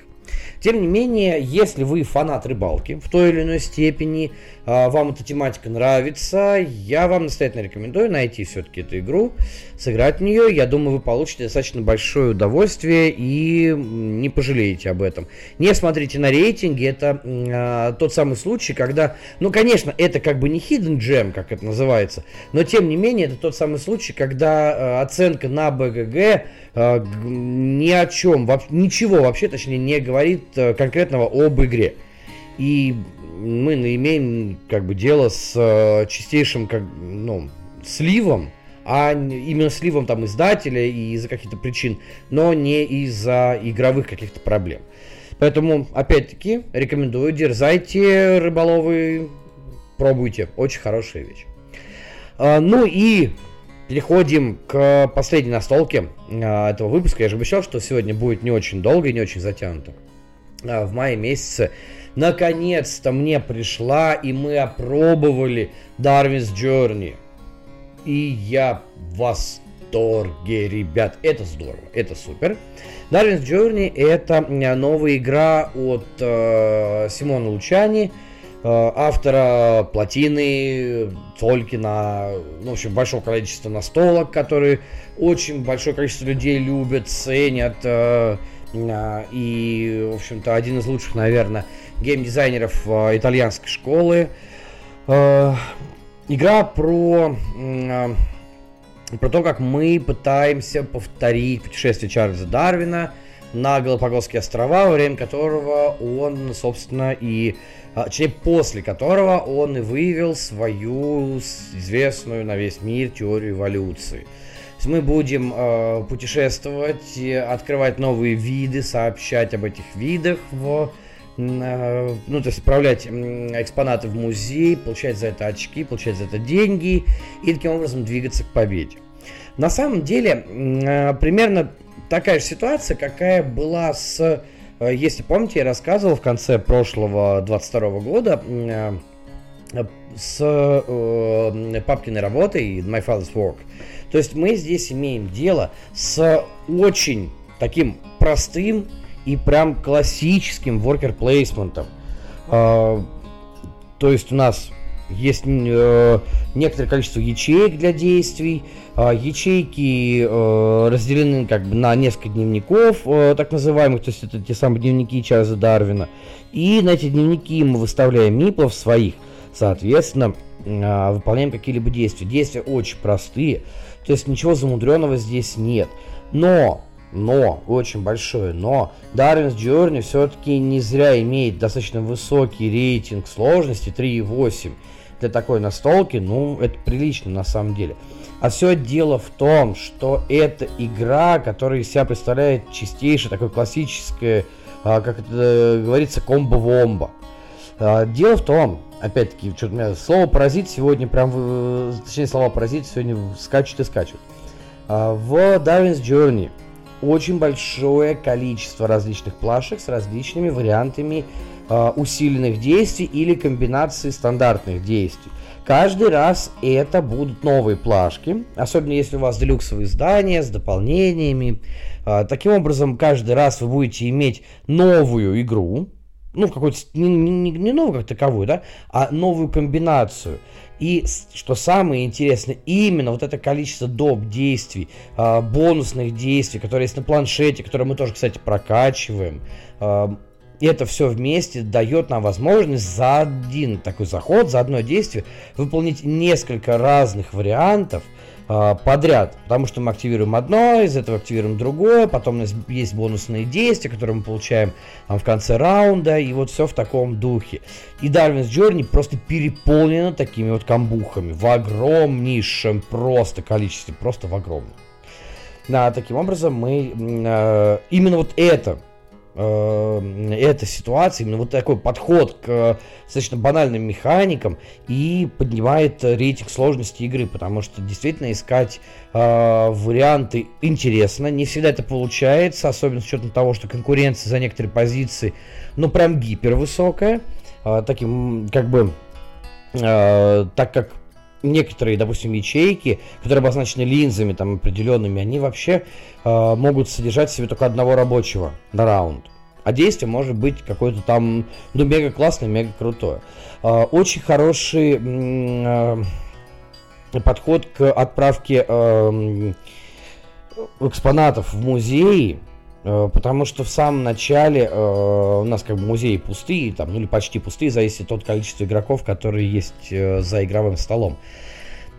[SPEAKER 1] Тем не менее, если вы фанат рыбалки в той или иной степени, вам эта тематика нравится, я вам настоятельно рекомендую найти все-таки эту игру, сыграть в нее. Я думаю, вы получите достаточно большое удовольствие и не пожалеете об этом. Не смотрите на рейтинги, это э, тот самый случай, когда, ну, конечно, это как бы не hidden gem, как это называется, но тем не менее, это тот самый случай, когда э, оценка на БГГ э, ни о чем, ничего вообще, точнее, не говорит э, конкретного об игре. И мы имеем как бы дело с э, чистейшим как, ну, сливом, а именно сливом там издателя и из-за каких-то причин, но не из-за игровых каких-то проблем. Поэтому, опять-таки, рекомендую, дерзайте, рыболовы, пробуйте, очень хорошая вещь. А, ну и переходим к последней настолке а, этого выпуска. Я же обещал, что сегодня будет не очень долго и не очень затянуто. А, в мае месяце наконец-то мне пришла, и мы опробовали Darwin's Journey. И я в восторге, ребят. Это здорово, это супер. Darwin's Journey это новая игра от э, Симона Лучани, э, автора плотины, Толкина, ну, в общем, большого количества настолок, которые очень большое количество людей любят, ценят. Э, э, и, в общем-то, один из лучших, наверное, геймдизайнеров э, итальянской школы. Э, игра про, э, про то, как мы пытаемся повторить путешествие Чарльза Дарвина на Галапагосские острова, во время которого он, собственно, и точнее, после которого он и выявил свою известную на весь мир теорию эволюции. Мы будем э, путешествовать, открывать новые виды, сообщать об этих видах в ну, то есть отправлять экспонаты в музей, получать за это очки, получать за это деньги и таким образом двигаться к победе. На самом деле, э, примерно такая же ситуация, какая была с, э, если помните, я рассказывал в конце прошлого 22 года э, с э, папкиной работой My Father's Work. То есть мы здесь имеем дело с очень таким простым и прям классическим worker placement. Э, то есть у нас есть э, некоторое количество ячеек для действий. Э, ячейки э, разделены как бы на несколько дневников, э, так называемых, то есть это те самые дневники Чарльза Дарвина. И на эти дневники мы выставляем миплов своих, соответственно, э, выполняем какие-либо действия. Действия очень простые, то есть ничего замудренного здесь нет. Но но, очень большое но, Darwin's Journey все-таки не зря имеет достаточно высокий рейтинг сложности 3,8 для такой настолки, ну, это прилично на самом деле. А все дело в том, что это игра, которая из себя представляет чистейшее такое классическое, а, как это говорится, комбо-вомбо. А, дело в том, опять-таки, что-то меня слово паразит сегодня прям, точнее, слова паразит сегодня скачут и скачут. А, в Darwin's Journey очень большое количество различных плашек с различными вариантами э, усиленных действий или комбинаций стандартных действий. Каждый раз это будут новые плашки, особенно если у вас делюксовые издания с дополнениями. Э, таким образом, каждый раз вы будете иметь новую игру, ну, какую-то, не, не, не новую как таковую, да, а новую комбинацию. И что самое интересное, именно вот это количество доп. действий, э, бонусных действий, которые есть на планшете, которые мы тоже, кстати, прокачиваем, э, это все вместе дает нам возможность за один такой заход, за одно действие выполнить несколько разных вариантов – подряд, потому что мы активируем одно, из этого активируем другое, потом у нас есть бонусные действия, которые мы получаем там, в конце раунда, и вот все в таком духе. И Darwin's Journey просто переполнена такими вот камбухами в огромнейшем просто количестве, просто в огромном. Да, таким образом мы э, именно вот это эта ситуация, именно вот такой подход к достаточно банальным механикам и поднимает рейтинг сложности игры, потому что действительно искать э, варианты интересно, не всегда это получается, особенно с учетом того, что конкуренция за некоторые позиции, ну прям гипервысокая, э, таким как бы э, так как некоторые, допустим, ячейки, которые обозначены линзами там определенными, они вообще э, могут содержать в себе только одного рабочего на раунд. А действие может быть какое-то там, ну, мега классное, мега крутое. Э, очень хороший э, подход к отправке э, экспонатов в музеи, Потому что в самом начале э, у нас как бы музеи пустые, там, ну или почти пустые, зависит от количества игроков, которые есть э, за игровым столом. Э,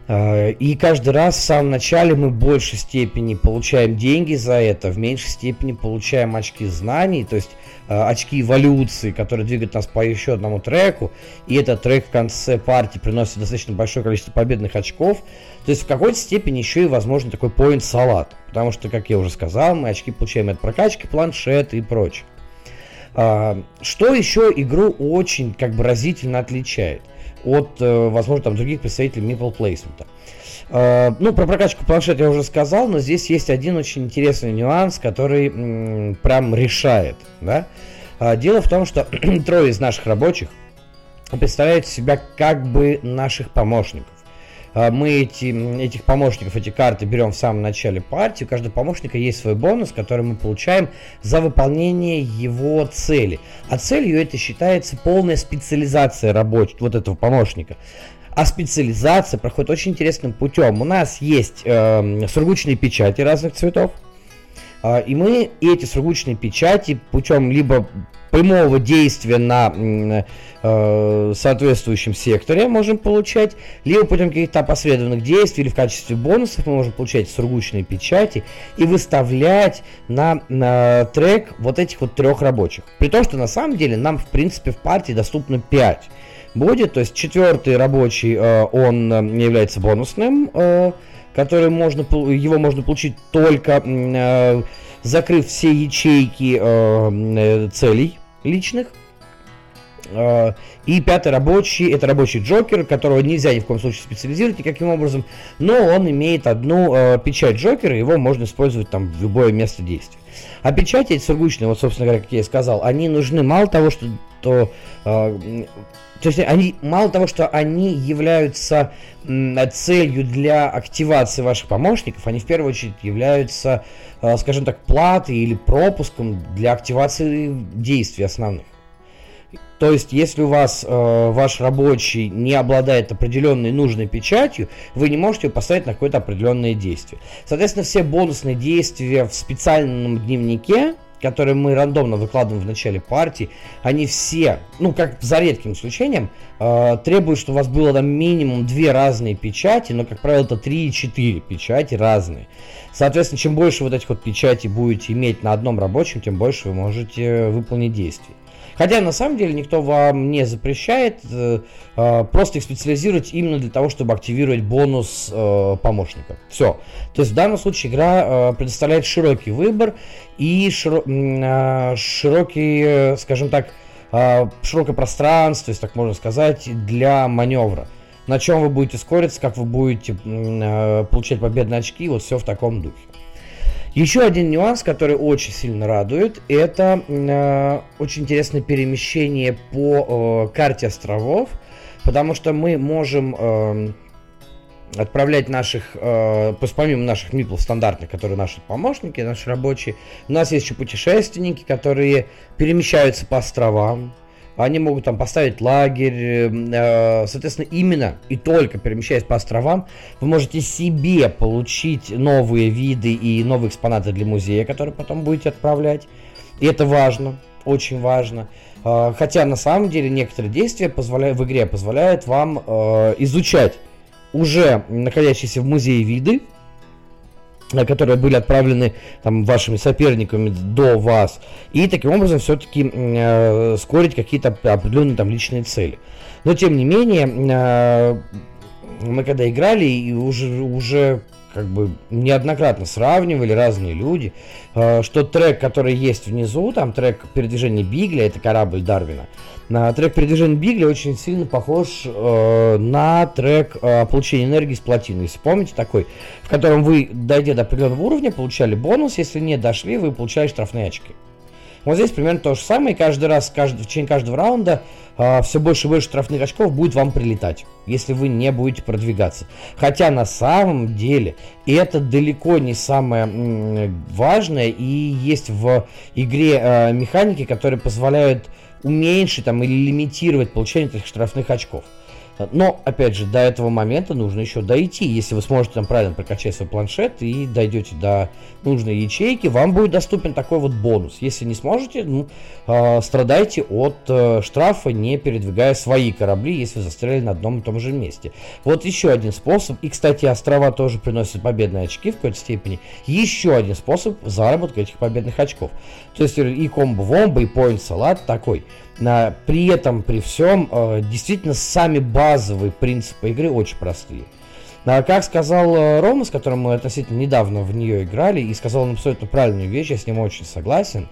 [SPEAKER 1] и каждый раз в самом начале мы в большей степени получаем деньги за это, в меньшей степени получаем очки знаний, то есть э, очки эволюции, которые двигают нас по еще одному треку, и этот трек в конце партии приносит достаточно большое количество победных очков, то есть в какой-то степени еще и возможно такой point салат, потому что, как я уже сказал, мы очки получаем от прокачки, планшета и прочее. А, что еще игру очень как бы разительно отличает – от, э, возможно, там, других представителей Meeple Placement. Э, ну, про прокачку планшета я уже сказал, но здесь есть один очень интересный нюанс, который прям решает. Да? Э, дело в том, что трое из наших рабочих представляют себя как бы наших помощников. А, мы эти, этих помощников, эти карты берем в самом начале партии. У каждого помощника есть свой бонус, который мы получаем за выполнение его цели. А целью это считается полная специализация рабочих, вот этого помощника. А специализация проходит очень интересным путем. У нас есть э, сургучные печати разных цветов. Э, и мы эти сургучные печати путем либо прямого действия на э, соответствующем секторе можем получать, либо путем каких-то опосредованных действий, или в качестве бонусов мы можем получать сургучные печати и выставлять на, на трек вот этих вот трех рабочих. При том, что на самом деле нам в принципе в партии доступно 5 будет, то есть четвертый рабочий, э, он э, является бонусным, э, который можно, его можно получить только э, закрыв все ячейки э, целей личных. Э, и пятый рабочий, это рабочий Джокер, которого нельзя ни в коем случае специализировать никаким образом, но он имеет одну э, печать Джокера, его можно использовать там в любое место действия. А печати эти сургучные, вот собственно говоря, как я и сказал, они нужны мало того, что то, э, то есть они мало того, что они являются целью для активации ваших помощников, они в первую очередь являются, э, скажем так, платой или пропуском для активации действий основных. То есть, если у вас э, ваш рабочий не обладает определенной нужной печатью, вы не можете его поставить на какое-то определенное действие. Соответственно, все бонусные действия в специальном дневнике, которые мы рандомно выкладываем в начале партии, они все, ну, как за редким исключением, э, требуют, чтобы у вас было там минимум две разные печати, но, как правило, это 3 и 4 печати разные. Соответственно, чем больше вот этих вот печатей будете иметь на одном рабочем, тем больше вы можете выполнить действий. Хотя на самом деле никто вам не запрещает э, э, просто их специализировать именно для того, чтобы активировать бонус э, помощника. Все. То есть в данном случае игра э, предоставляет широкий выбор и широ, э, широкий, э, скажем так, э, широкое пространство, если так можно сказать, для маневра. На чем вы будете скориться, как вы будете э, получать победные очки, вот все в таком духе. Еще один нюанс, который очень сильно радует, это э, очень интересное перемещение по э, карте островов, потому что мы можем э, отправлять наших, э, помимо наших миплов стандартных, которые наши помощники, наши рабочие, у нас есть еще путешественники, которые перемещаются по островам, они могут там поставить лагерь, э, соответственно, именно и только перемещаясь по островам, вы можете себе получить новые виды и новые экспонаты для музея, которые потом будете отправлять. И это важно, очень важно. Э, хотя на самом деле некоторые действия позволяют, в игре позволяют вам э, изучать уже находящиеся в музее виды, которые были отправлены там, вашими соперниками до вас, и таким образом все-таки э, скорить какие-то определенные там личные цели. Но тем не менее, э, мы когда играли, и уже, уже как бы неоднократно сравнивали разные люди, э, что трек, который есть внизу, там трек передвижения Бигля, это корабль Дарвина, на трек передвижения Бигли очень сильно похож э, на трек э, получения энергии с плотины. Если помните, такой, в котором вы, дойдя до определенного уровня, получали бонус, если не дошли, вы получали штрафные очки. Вот здесь примерно то же самое. Каждый раз, каждый, в течение каждого раунда э, все больше и больше штрафных очков будет вам прилетать, если вы не будете продвигаться. Хотя на самом деле это далеко не самое м, важное. И есть в игре э, механики, которые позволяют уменьшить там, или лимитировать получение этих штрафных очков. Но, опять же, до этого момента нужно еще дойти. Если вы сможете там правильно прокачать свой планшет и дойдете до нужной ячейки, вам будет доступен такой вот бонус. Если не сможете, ну, э, страдайте от э, штрафа, не передвигая свои корабли, если вы застряли на одном и том же месте. Вот еще один способ. И, кстати, острова тоже приносят победные очки в какой-то степени. Еще один способ заработка этих победных очков. То есть и комбо-вомба, и поинт-салат такой – при этом, при всем, э, действительно, сами базовые принципы игры очень простые. Как сказал э, Рома, с которым мы относительно недавно в нее играли, и сказал он абсолютно правильную вещь, я с ним очень согласен.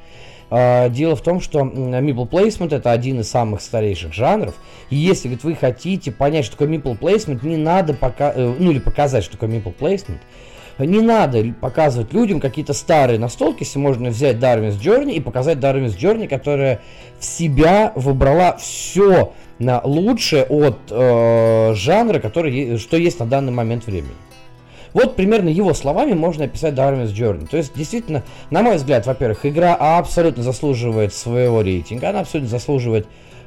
[SPEAKER 1] Э, дело в том, что Meeple Placement это один из самых старейших жанров. И если говорит, вы хотите понять, что такое Meeple Placement, не надо пока, ну или показать, что такое Meeple Placement, не надо показывать людям какие-то старые настолки, если можно взять Darwin's Journey и показать Darwin's Journey, которая в себя выбрала все на лучшее от э, жанра, который, что есть на данный момент времени. Вот примерно его словами можно описать Darwin's Journey. То есть, действительно, на мой взгляд, во-первых, игра абсолютно заслуживает своего рейтинга, она абсолютно заслуживает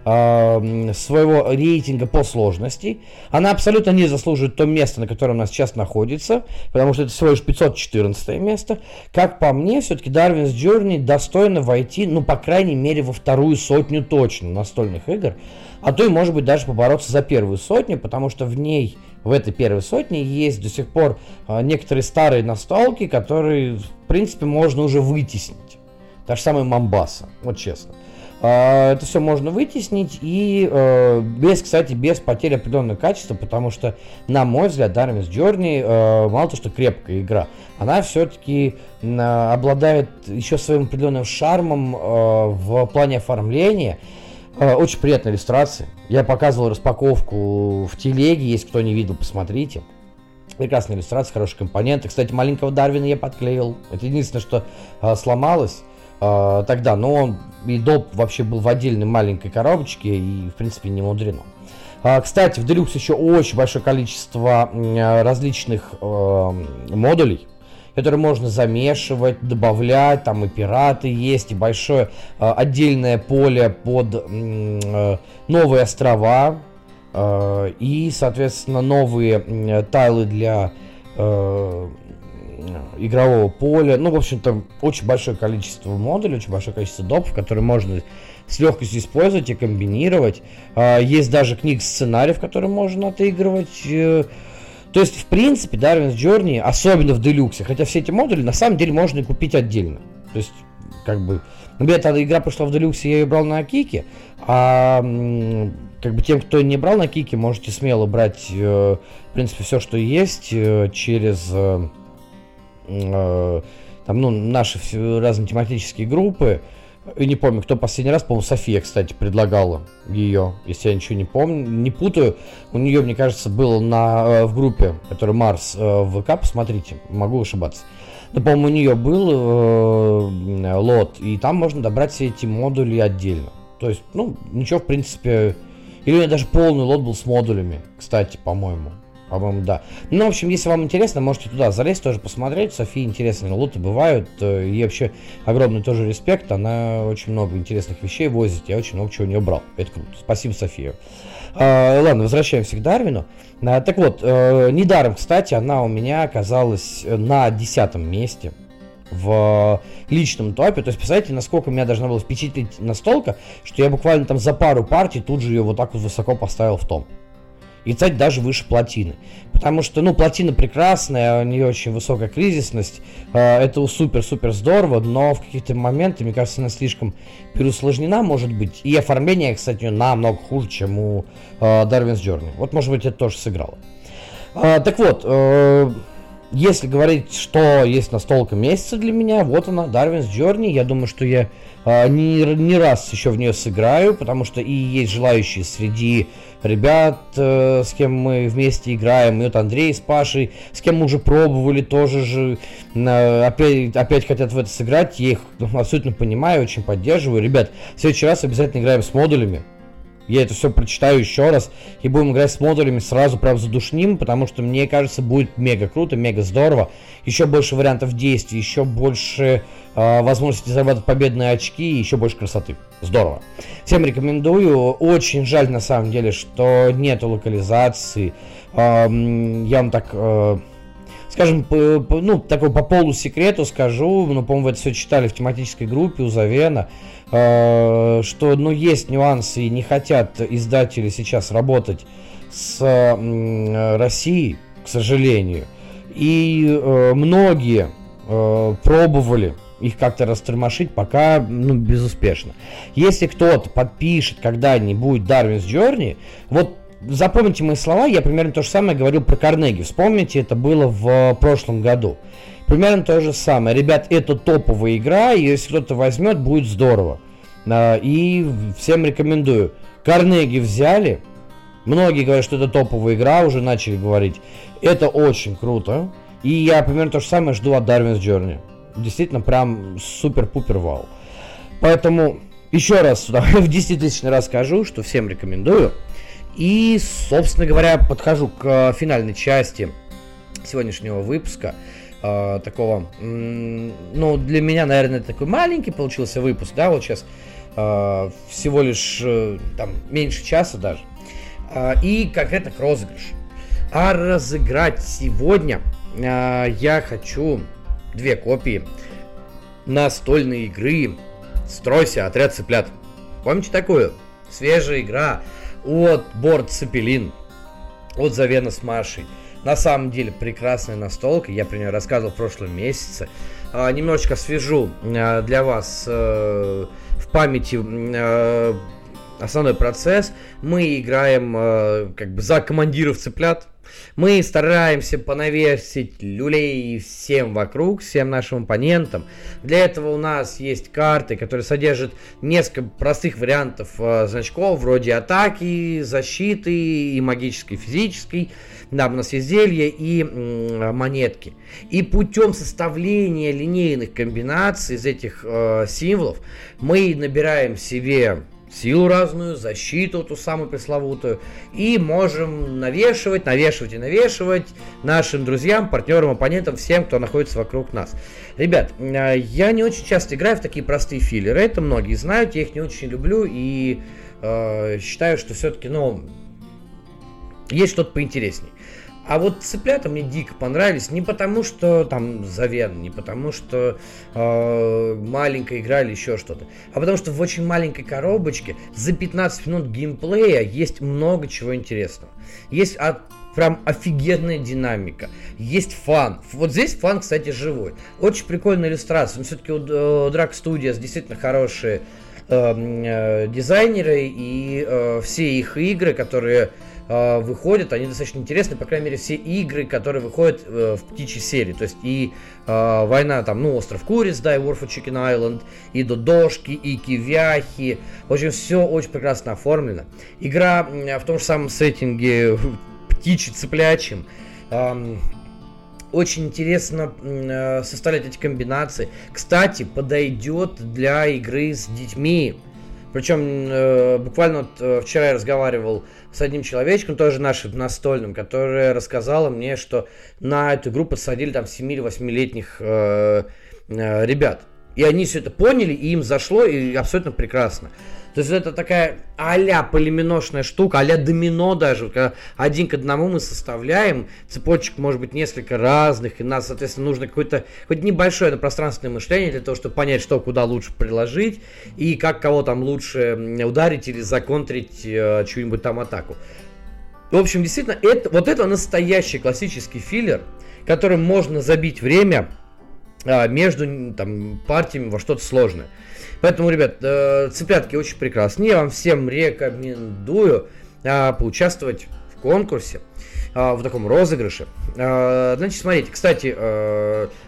[SPEAKER 1] своего рейтинга по сложности. Она абсолютно не заслуживает то место, на котором она сейчас находится, потому что это всего лишь 514 место. Как по мне, все-таки Darwin's Journey достойно войти, ну, по крайней мере, во вторую сотню точно настольных игр, а то и, может быть, даже побороться за первую сотню, потому что в ней, в этой первой сотне, есть до сих пор э, некоторые старые настолки, которые, в принципе, можно уже вытеснить. Та же самая Мамбаса, вот честно. А, это все можно вытеснить и э, без, кстати, без потери определенного качества, потому что, на мой взгляд, Darwin's Journey э, мало то, что крепкая игра, она все-таки э, обладает еще своим определенным шармом в плане оформления. Очень приятная иллюстрация. Я показывал распаковку в телеге, если кто не видел, посмотрите. Прекрасная иллюстрация, хорошие компоненты. Кстати, маленького Дарвина я подклеил. Это единственное, что сломалось э, тогда. Но и доп вообще был в отдельной маленькой коробочке и, в принципе, не мудрено. А, кстати, в Deluxe еще очень большое количество различных э, модулей, которые можно замешивать, добавлять. Там и пираты есть, и большое э, отдельное поле под э, новые острова. Э, и, соответственно, новые э, тайлы для э, игрового поля. Ну, в общем-то, очень большое количество модулей, очень большое количество допов, которые можно с легкостью использовать и комбинировать. А, есть даже книг сценариев, которые можно отыгрывать. Э, то есть, в принципе, Darwin's Journey, особенно в Deluxe, хотя все эти модули на самом деле можно и купить отдельно. То есть, как бы, например, эта игра пошла в Deluxe, я ее брал на Кике, а как бы тем, кто не брал на Кике, можете смело брать, э, в принципе, все, что есть э, через Э, там, ну, наши разные тематические группы. И не помню, кто последний раз, по-моему, София, кстати, предлагала ее, если я ничего не помню, не путаю. У нее, мне кажется, было на, э, в группе, которая Марс э, в ВК, посмотрите, могу ошибаться. Но, по-моему, у нее был э, лот, и там можно добрать все эти модули отдельно. То есть, ну, ничего, в принципе... Или у нее даже полный лот был с модулями, кстати, по-моему. По-моему, да. Ну, в общем, если вам интересно, можете туда залезть, тоже посмотреть. Софии интересные лоты бывают. Э, и вообще огромный тоже респект. Она очень много интересных вещей возит. Я очень много чего у нее брал. Это круто. Спасибо, София. А, ладно, возвращаемся к Дарвину. А, так вот, э, недаром, кстати, она у меня оказалась на десятом месте в личном топе. То есть, представляете, насколько меня должна была впечатлить настолько, что я буквально там за пару партий тут же ее вот так вот высоко поставил в том и, кстати, даже выше плотины. Потому что, ну, плотина прекрасная, у нее очень высокая кризисность, э, это супер-супер здорово, но в каких-то моментах, мне кажется, она слишком переусложнена, может быть, и оформление, кстати, намного хуже, чем у э, Darwin's Journey. Вот, может быть, это тоже сыграло. Э, так вот, э, если говорить, что есть настолка месяца для меня, вот она, Darwin's Journey. Я думаю, что я э, не, не раз еще в нее сыграю, потому что и есть желающие среди ребят, э, с кем мы вместе играем, и вот Андрей с Пашей, с кем мы уже пробовали, тоже же э, опять, опять хотят в это сыграть. Я их абсолютно понимаю, очень поддерживаю. Ребят, в следующий раз обязательно играем с модулями. Я это все прочитаю еще раз и будем играть с модулями сразу прям задушним, потому что мне кажется будет мега круто, мега здорово. Еще больше вариантов действий, еще больше э, возможности зарабатывать победные очки и еще больше красоты. Здорово. Всем рекомендую. Очень жаль на самом деле, что нету локализации. Э, я вам так... Э, скажем, по, по, ну, такой по полусекрету скажу, ну, по-моему, вы это все читали в тематической группе у Завена. Э, что ну, есть нюансы и не хотят издатели сейчас работать с Россией, к сожалению. И э, многие э, пробовали их как-то растормошить, пока ну, безуспешно. Если кто-то подпишет когда-нибудь Darwin's Journey, вот запомните мои слова, я примерно то же самое говорил про Карнеги. Вспомните, это было в прошлом году. Примерно то же самое. Ребят, это топовая игра, и если кто-то возьмет, будет здорово. А, и всем рекомендую. Карнеги взяли. Многие говорят, что это топовая игра, уже начали говорить. Это очень круто. И я примерно то же самое жду от Darwin's Journey. Действительно, прям супер-пупер вау. Поэтому еще раз сюда в 10 тысяч раз скажу, что всем рекомендую. И, собственно говоря, подхожу к финальной части сегодняшнего выпуска э, такого, ну, для меня, наверное, такой маленький получился выпуск, да, вот сейчас э, всего лишь э, там меньше часа даже. Э, и конкретно к розыгрышу. А разыграть сегодня э, я хочу две копии настольной игры «Стройся, отряд цыплят». Помните такую? Свежая игра от Борт Цепелин, от Завена с Машей. На самом деле прекрасная настолка, я про нее рассказывал в прошлом месяце. А, немножечко свяжу а, для вас а, в памяти а, основной процесс. Мы играем а, как бы за командиров цыплят. Мы стараемся понавесить люлей всем вокруг, всем нашим оппонентам. Для этого у нас есть карты, которые содержат несколько простых вариантов э, значков, вроде атаки, защиты и магической, физической. Да, у нас есть зелья и монетки. И путем составления линейных комбинаций из этих э, символов мы набираем себе силу разную, защиту ту самую пресловутую, и можем навешивать, навешивать и навешивать нашим друзьям, партнерам, оппонентам, всем, кто находится вокруг нас. Ребят, э, я не очень часто играю в такие простые филлеры, это многие знают, я их не очень люблю и э, считаю, что все-таки, ну, есть что-то поинтереснее. А вот цыплята мне дико понравились не потому, что там завен, не потому, что э, маленько играли еще что-то, а потому что в очень маленькой коробочке за 15 минут геймплея есть много чего интересного. Есть от прям офигенная динамика. Есть фан. Вот здесь фан, кстати, живой. Очень прикольная иллюстрация. Но все-таки у Drag Studios действительно хорошие э, э, дизайнеры, и э, все их игры, которые э, выходят, они достаточно интересны, по крайней мере, все игры, которые выходят э, в птичьей серии. То есть и э, война, там, ну, Остров Куриц, да, и War for Chicken Island, и Додошки, и Кивяхи. В общем, все очень прекрасно оформлено. Игра в том же самом сеттинге птичий цыплячьим. Очень интересно составлять эти комбинации. Кстати, подойдет для игры с детьми. Причем э, буквально вот, э, вчера я разговаривал с одним человечком, тоже нашим настольным, который рассказала мне, что на эту игру подсадили там 7 или 8-летних э, э, ребят. И они все это поняли, и им зашло, и абсолютно прекрасно. То есть это такая а-ля полиминошная штука, а-ля домино даже. Когда один к одному мы составляем, цепочек может быть несколько разных, и нас, соответственно, нужно какое-то хоть небольшое пространственное мышление для того, чтобы понять, что куда лучше приложить, и как кого там лучше ударить или законтрить э, чью-нибудь там атаку. В общем, действительно, это, вот это настоящий классический филлер, которым можно забить время а, между там, партиями во что-то сложное. Поэтому, ребят, э, цыплятки очень прекрасные. Я вам всем рекомендую э, поучаствовать в конкурсе, э, в таком розыгрыше. Значит, смотрите, кстати,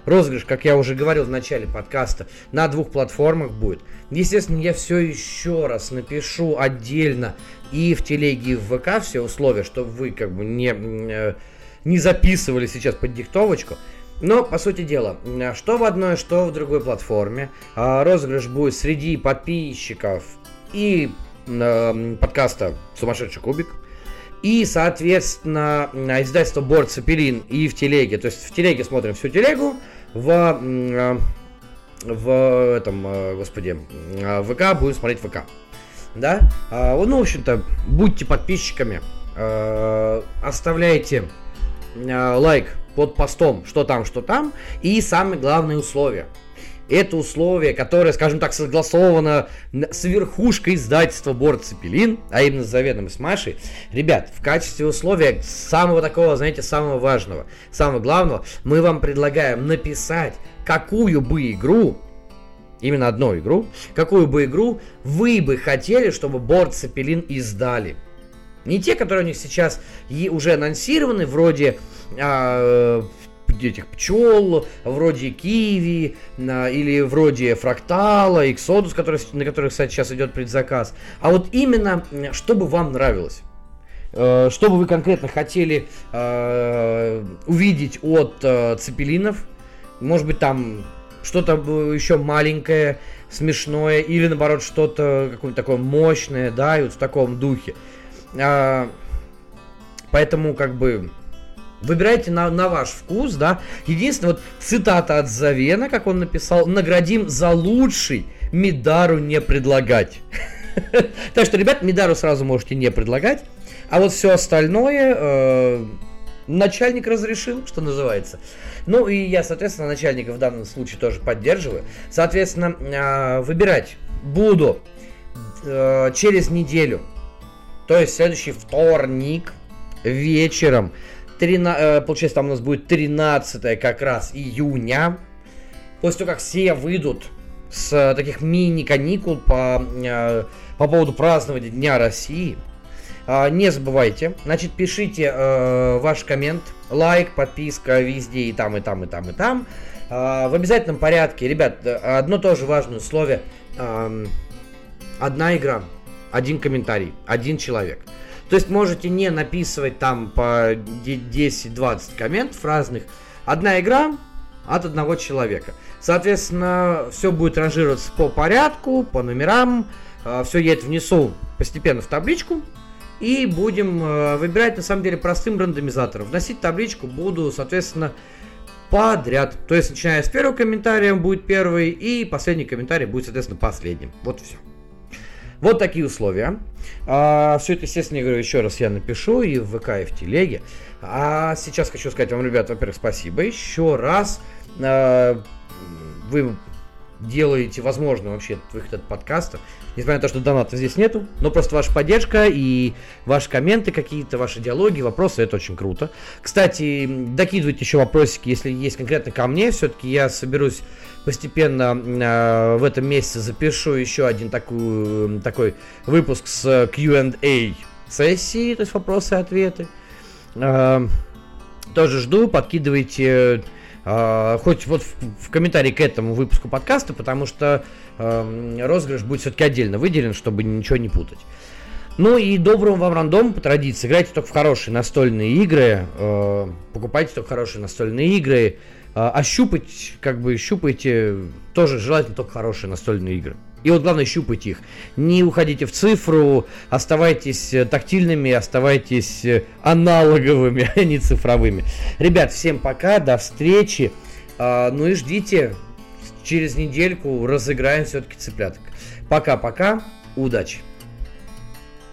[SPEAKER 1] розыгрыш, как я уже говорил в начале подкаста, на двух платформах будет. Естественно, я все еще раз напишу отдельно и в телеге, и в ВК все условия, чтобы вы как бы не, не записывали сейчас под диктовочку. Но, по сути дела, что в одной, что в другой платформе. А, розыгрыш будет среди подписчиков и э, подкаста «Сумасшедший кубик». И, соответственно, издательство Борт Цепелин и в телеге. То есть в телеге смотрим всю телегу, в, э, в этом, э, господи, в ВК будем смотреть ВК. Да? А, ну, в общем-то, будьте подписчиками, оставляйте лайк под постом, что там, что там. И самое главное условие. Это условие, которое, скажем так, согласовано с верхушкой издательства Борт Цепелин, а именно с Заведом с Машей. Ребят, в качестве условия самого такого, знаете, самого важного, самого главного, мы вам предлагаем написать, какую бы игру именно одну игру, какую бы игру вы бы хотели, чтобы Борт Цепелин издали. Не те, которые у них сейчас уже анонсированы, вроде а, этих пчел, вроде Киви, на, или вроде Фрактала, Exodus, который, на которых, кстати, сейчас идет предзаказ. А вот именно, чтобы вам нравилось. Э, что бы вы конкретно хотели э, увидеть от э, цепелинов? Может быть, там что-то еще маленькое, смешное, или наоборот, что-то какое-то такое мощное, да, и вот в таком духе. Э, поэтому, как бы, Выбирайте на, на ваш вкус, да. Единственное, вот цитата от Завена, как он написал, наградим за лучший Мидару не предлагать. Так что, ребят, Мидару сразу можете не предлагать. А вот все остальное э, начальник разрешил, что называется. Ну и я, соответственно, начальника в данном случае тоже поддерживаю. Соответственно, э, выбирать буду э, через неделю. То есть следующий вторник вечером. 13, э, получается, там у нас будет 13 как раз июня. После того, как все выйдут с э, таких мини-каникул по, э, по поводу празднования Дня России – а, не забывайте, значит, пишите э, ваш коммент, лайк, подписка везде и там, и там, и там, и там. Э, в обязательном порядке, ребят, одно тоже важное условие. Э, одна игра, один комментарий, один человек. То есть можете не написывать там по 10-20 комментов разных. Одна игра от одного человека. Соответственно, все будет ранжироваться по порядку, по номерам. Все я это внесу постепенно в табличку. И будем э, выбирать, на самом деле, простым рандомизатором. Вносить табличку буду, соответственно, подряд. То есть, начиная с первого комментария будет первый, и последний комментарий будет, соответственно, последним. Вот все. Вот такие условия. А, все это, естественно, я говорю еще раз, я напишу и в ВК, и в телеге. А сейчас хочу сказать вам, ребят, во-первых, спасибо еще раз. А, вы делаете возможно вообще выход от подкаста. Несмотря на то, что доната здесь нету, но просто ваша поддержка и ваши комменты какие-то, ваши диалоги, вопросы, это очень круто. Кстати, докидывайте еще вопросики, если есть конкретно ко мне, все-таки я соберусь постепенно э, в этом месяце запишу еще один такой, такой выпуск с Q&A сессии, то есть вопросы и ответы. Э, тоже жду, подкидывайте э, хоть вот в, в комментарии к этому выпуску подкаста, потому что э, розыгрыш будет все-таки отдельно выделен, чтобы ничего не путать. Ну и доброго вам рандом по традиции. Играйте только в хорошие настольные игры, э, покупайте только хорошие настольные игры, э, ощупать, как бы щупайте, тоже желательно только хорошие настольные игры. И вот главное, щупайте их. Не уходите в цифру, оставайтесь э, тактильными, оставайтесь э, аналоговыми, а не цифровыми. Ребят, всем пока, до встречи. А, ну и ждите, через недельку разыграем все-таки цыпляток. Пока-пока, удачи!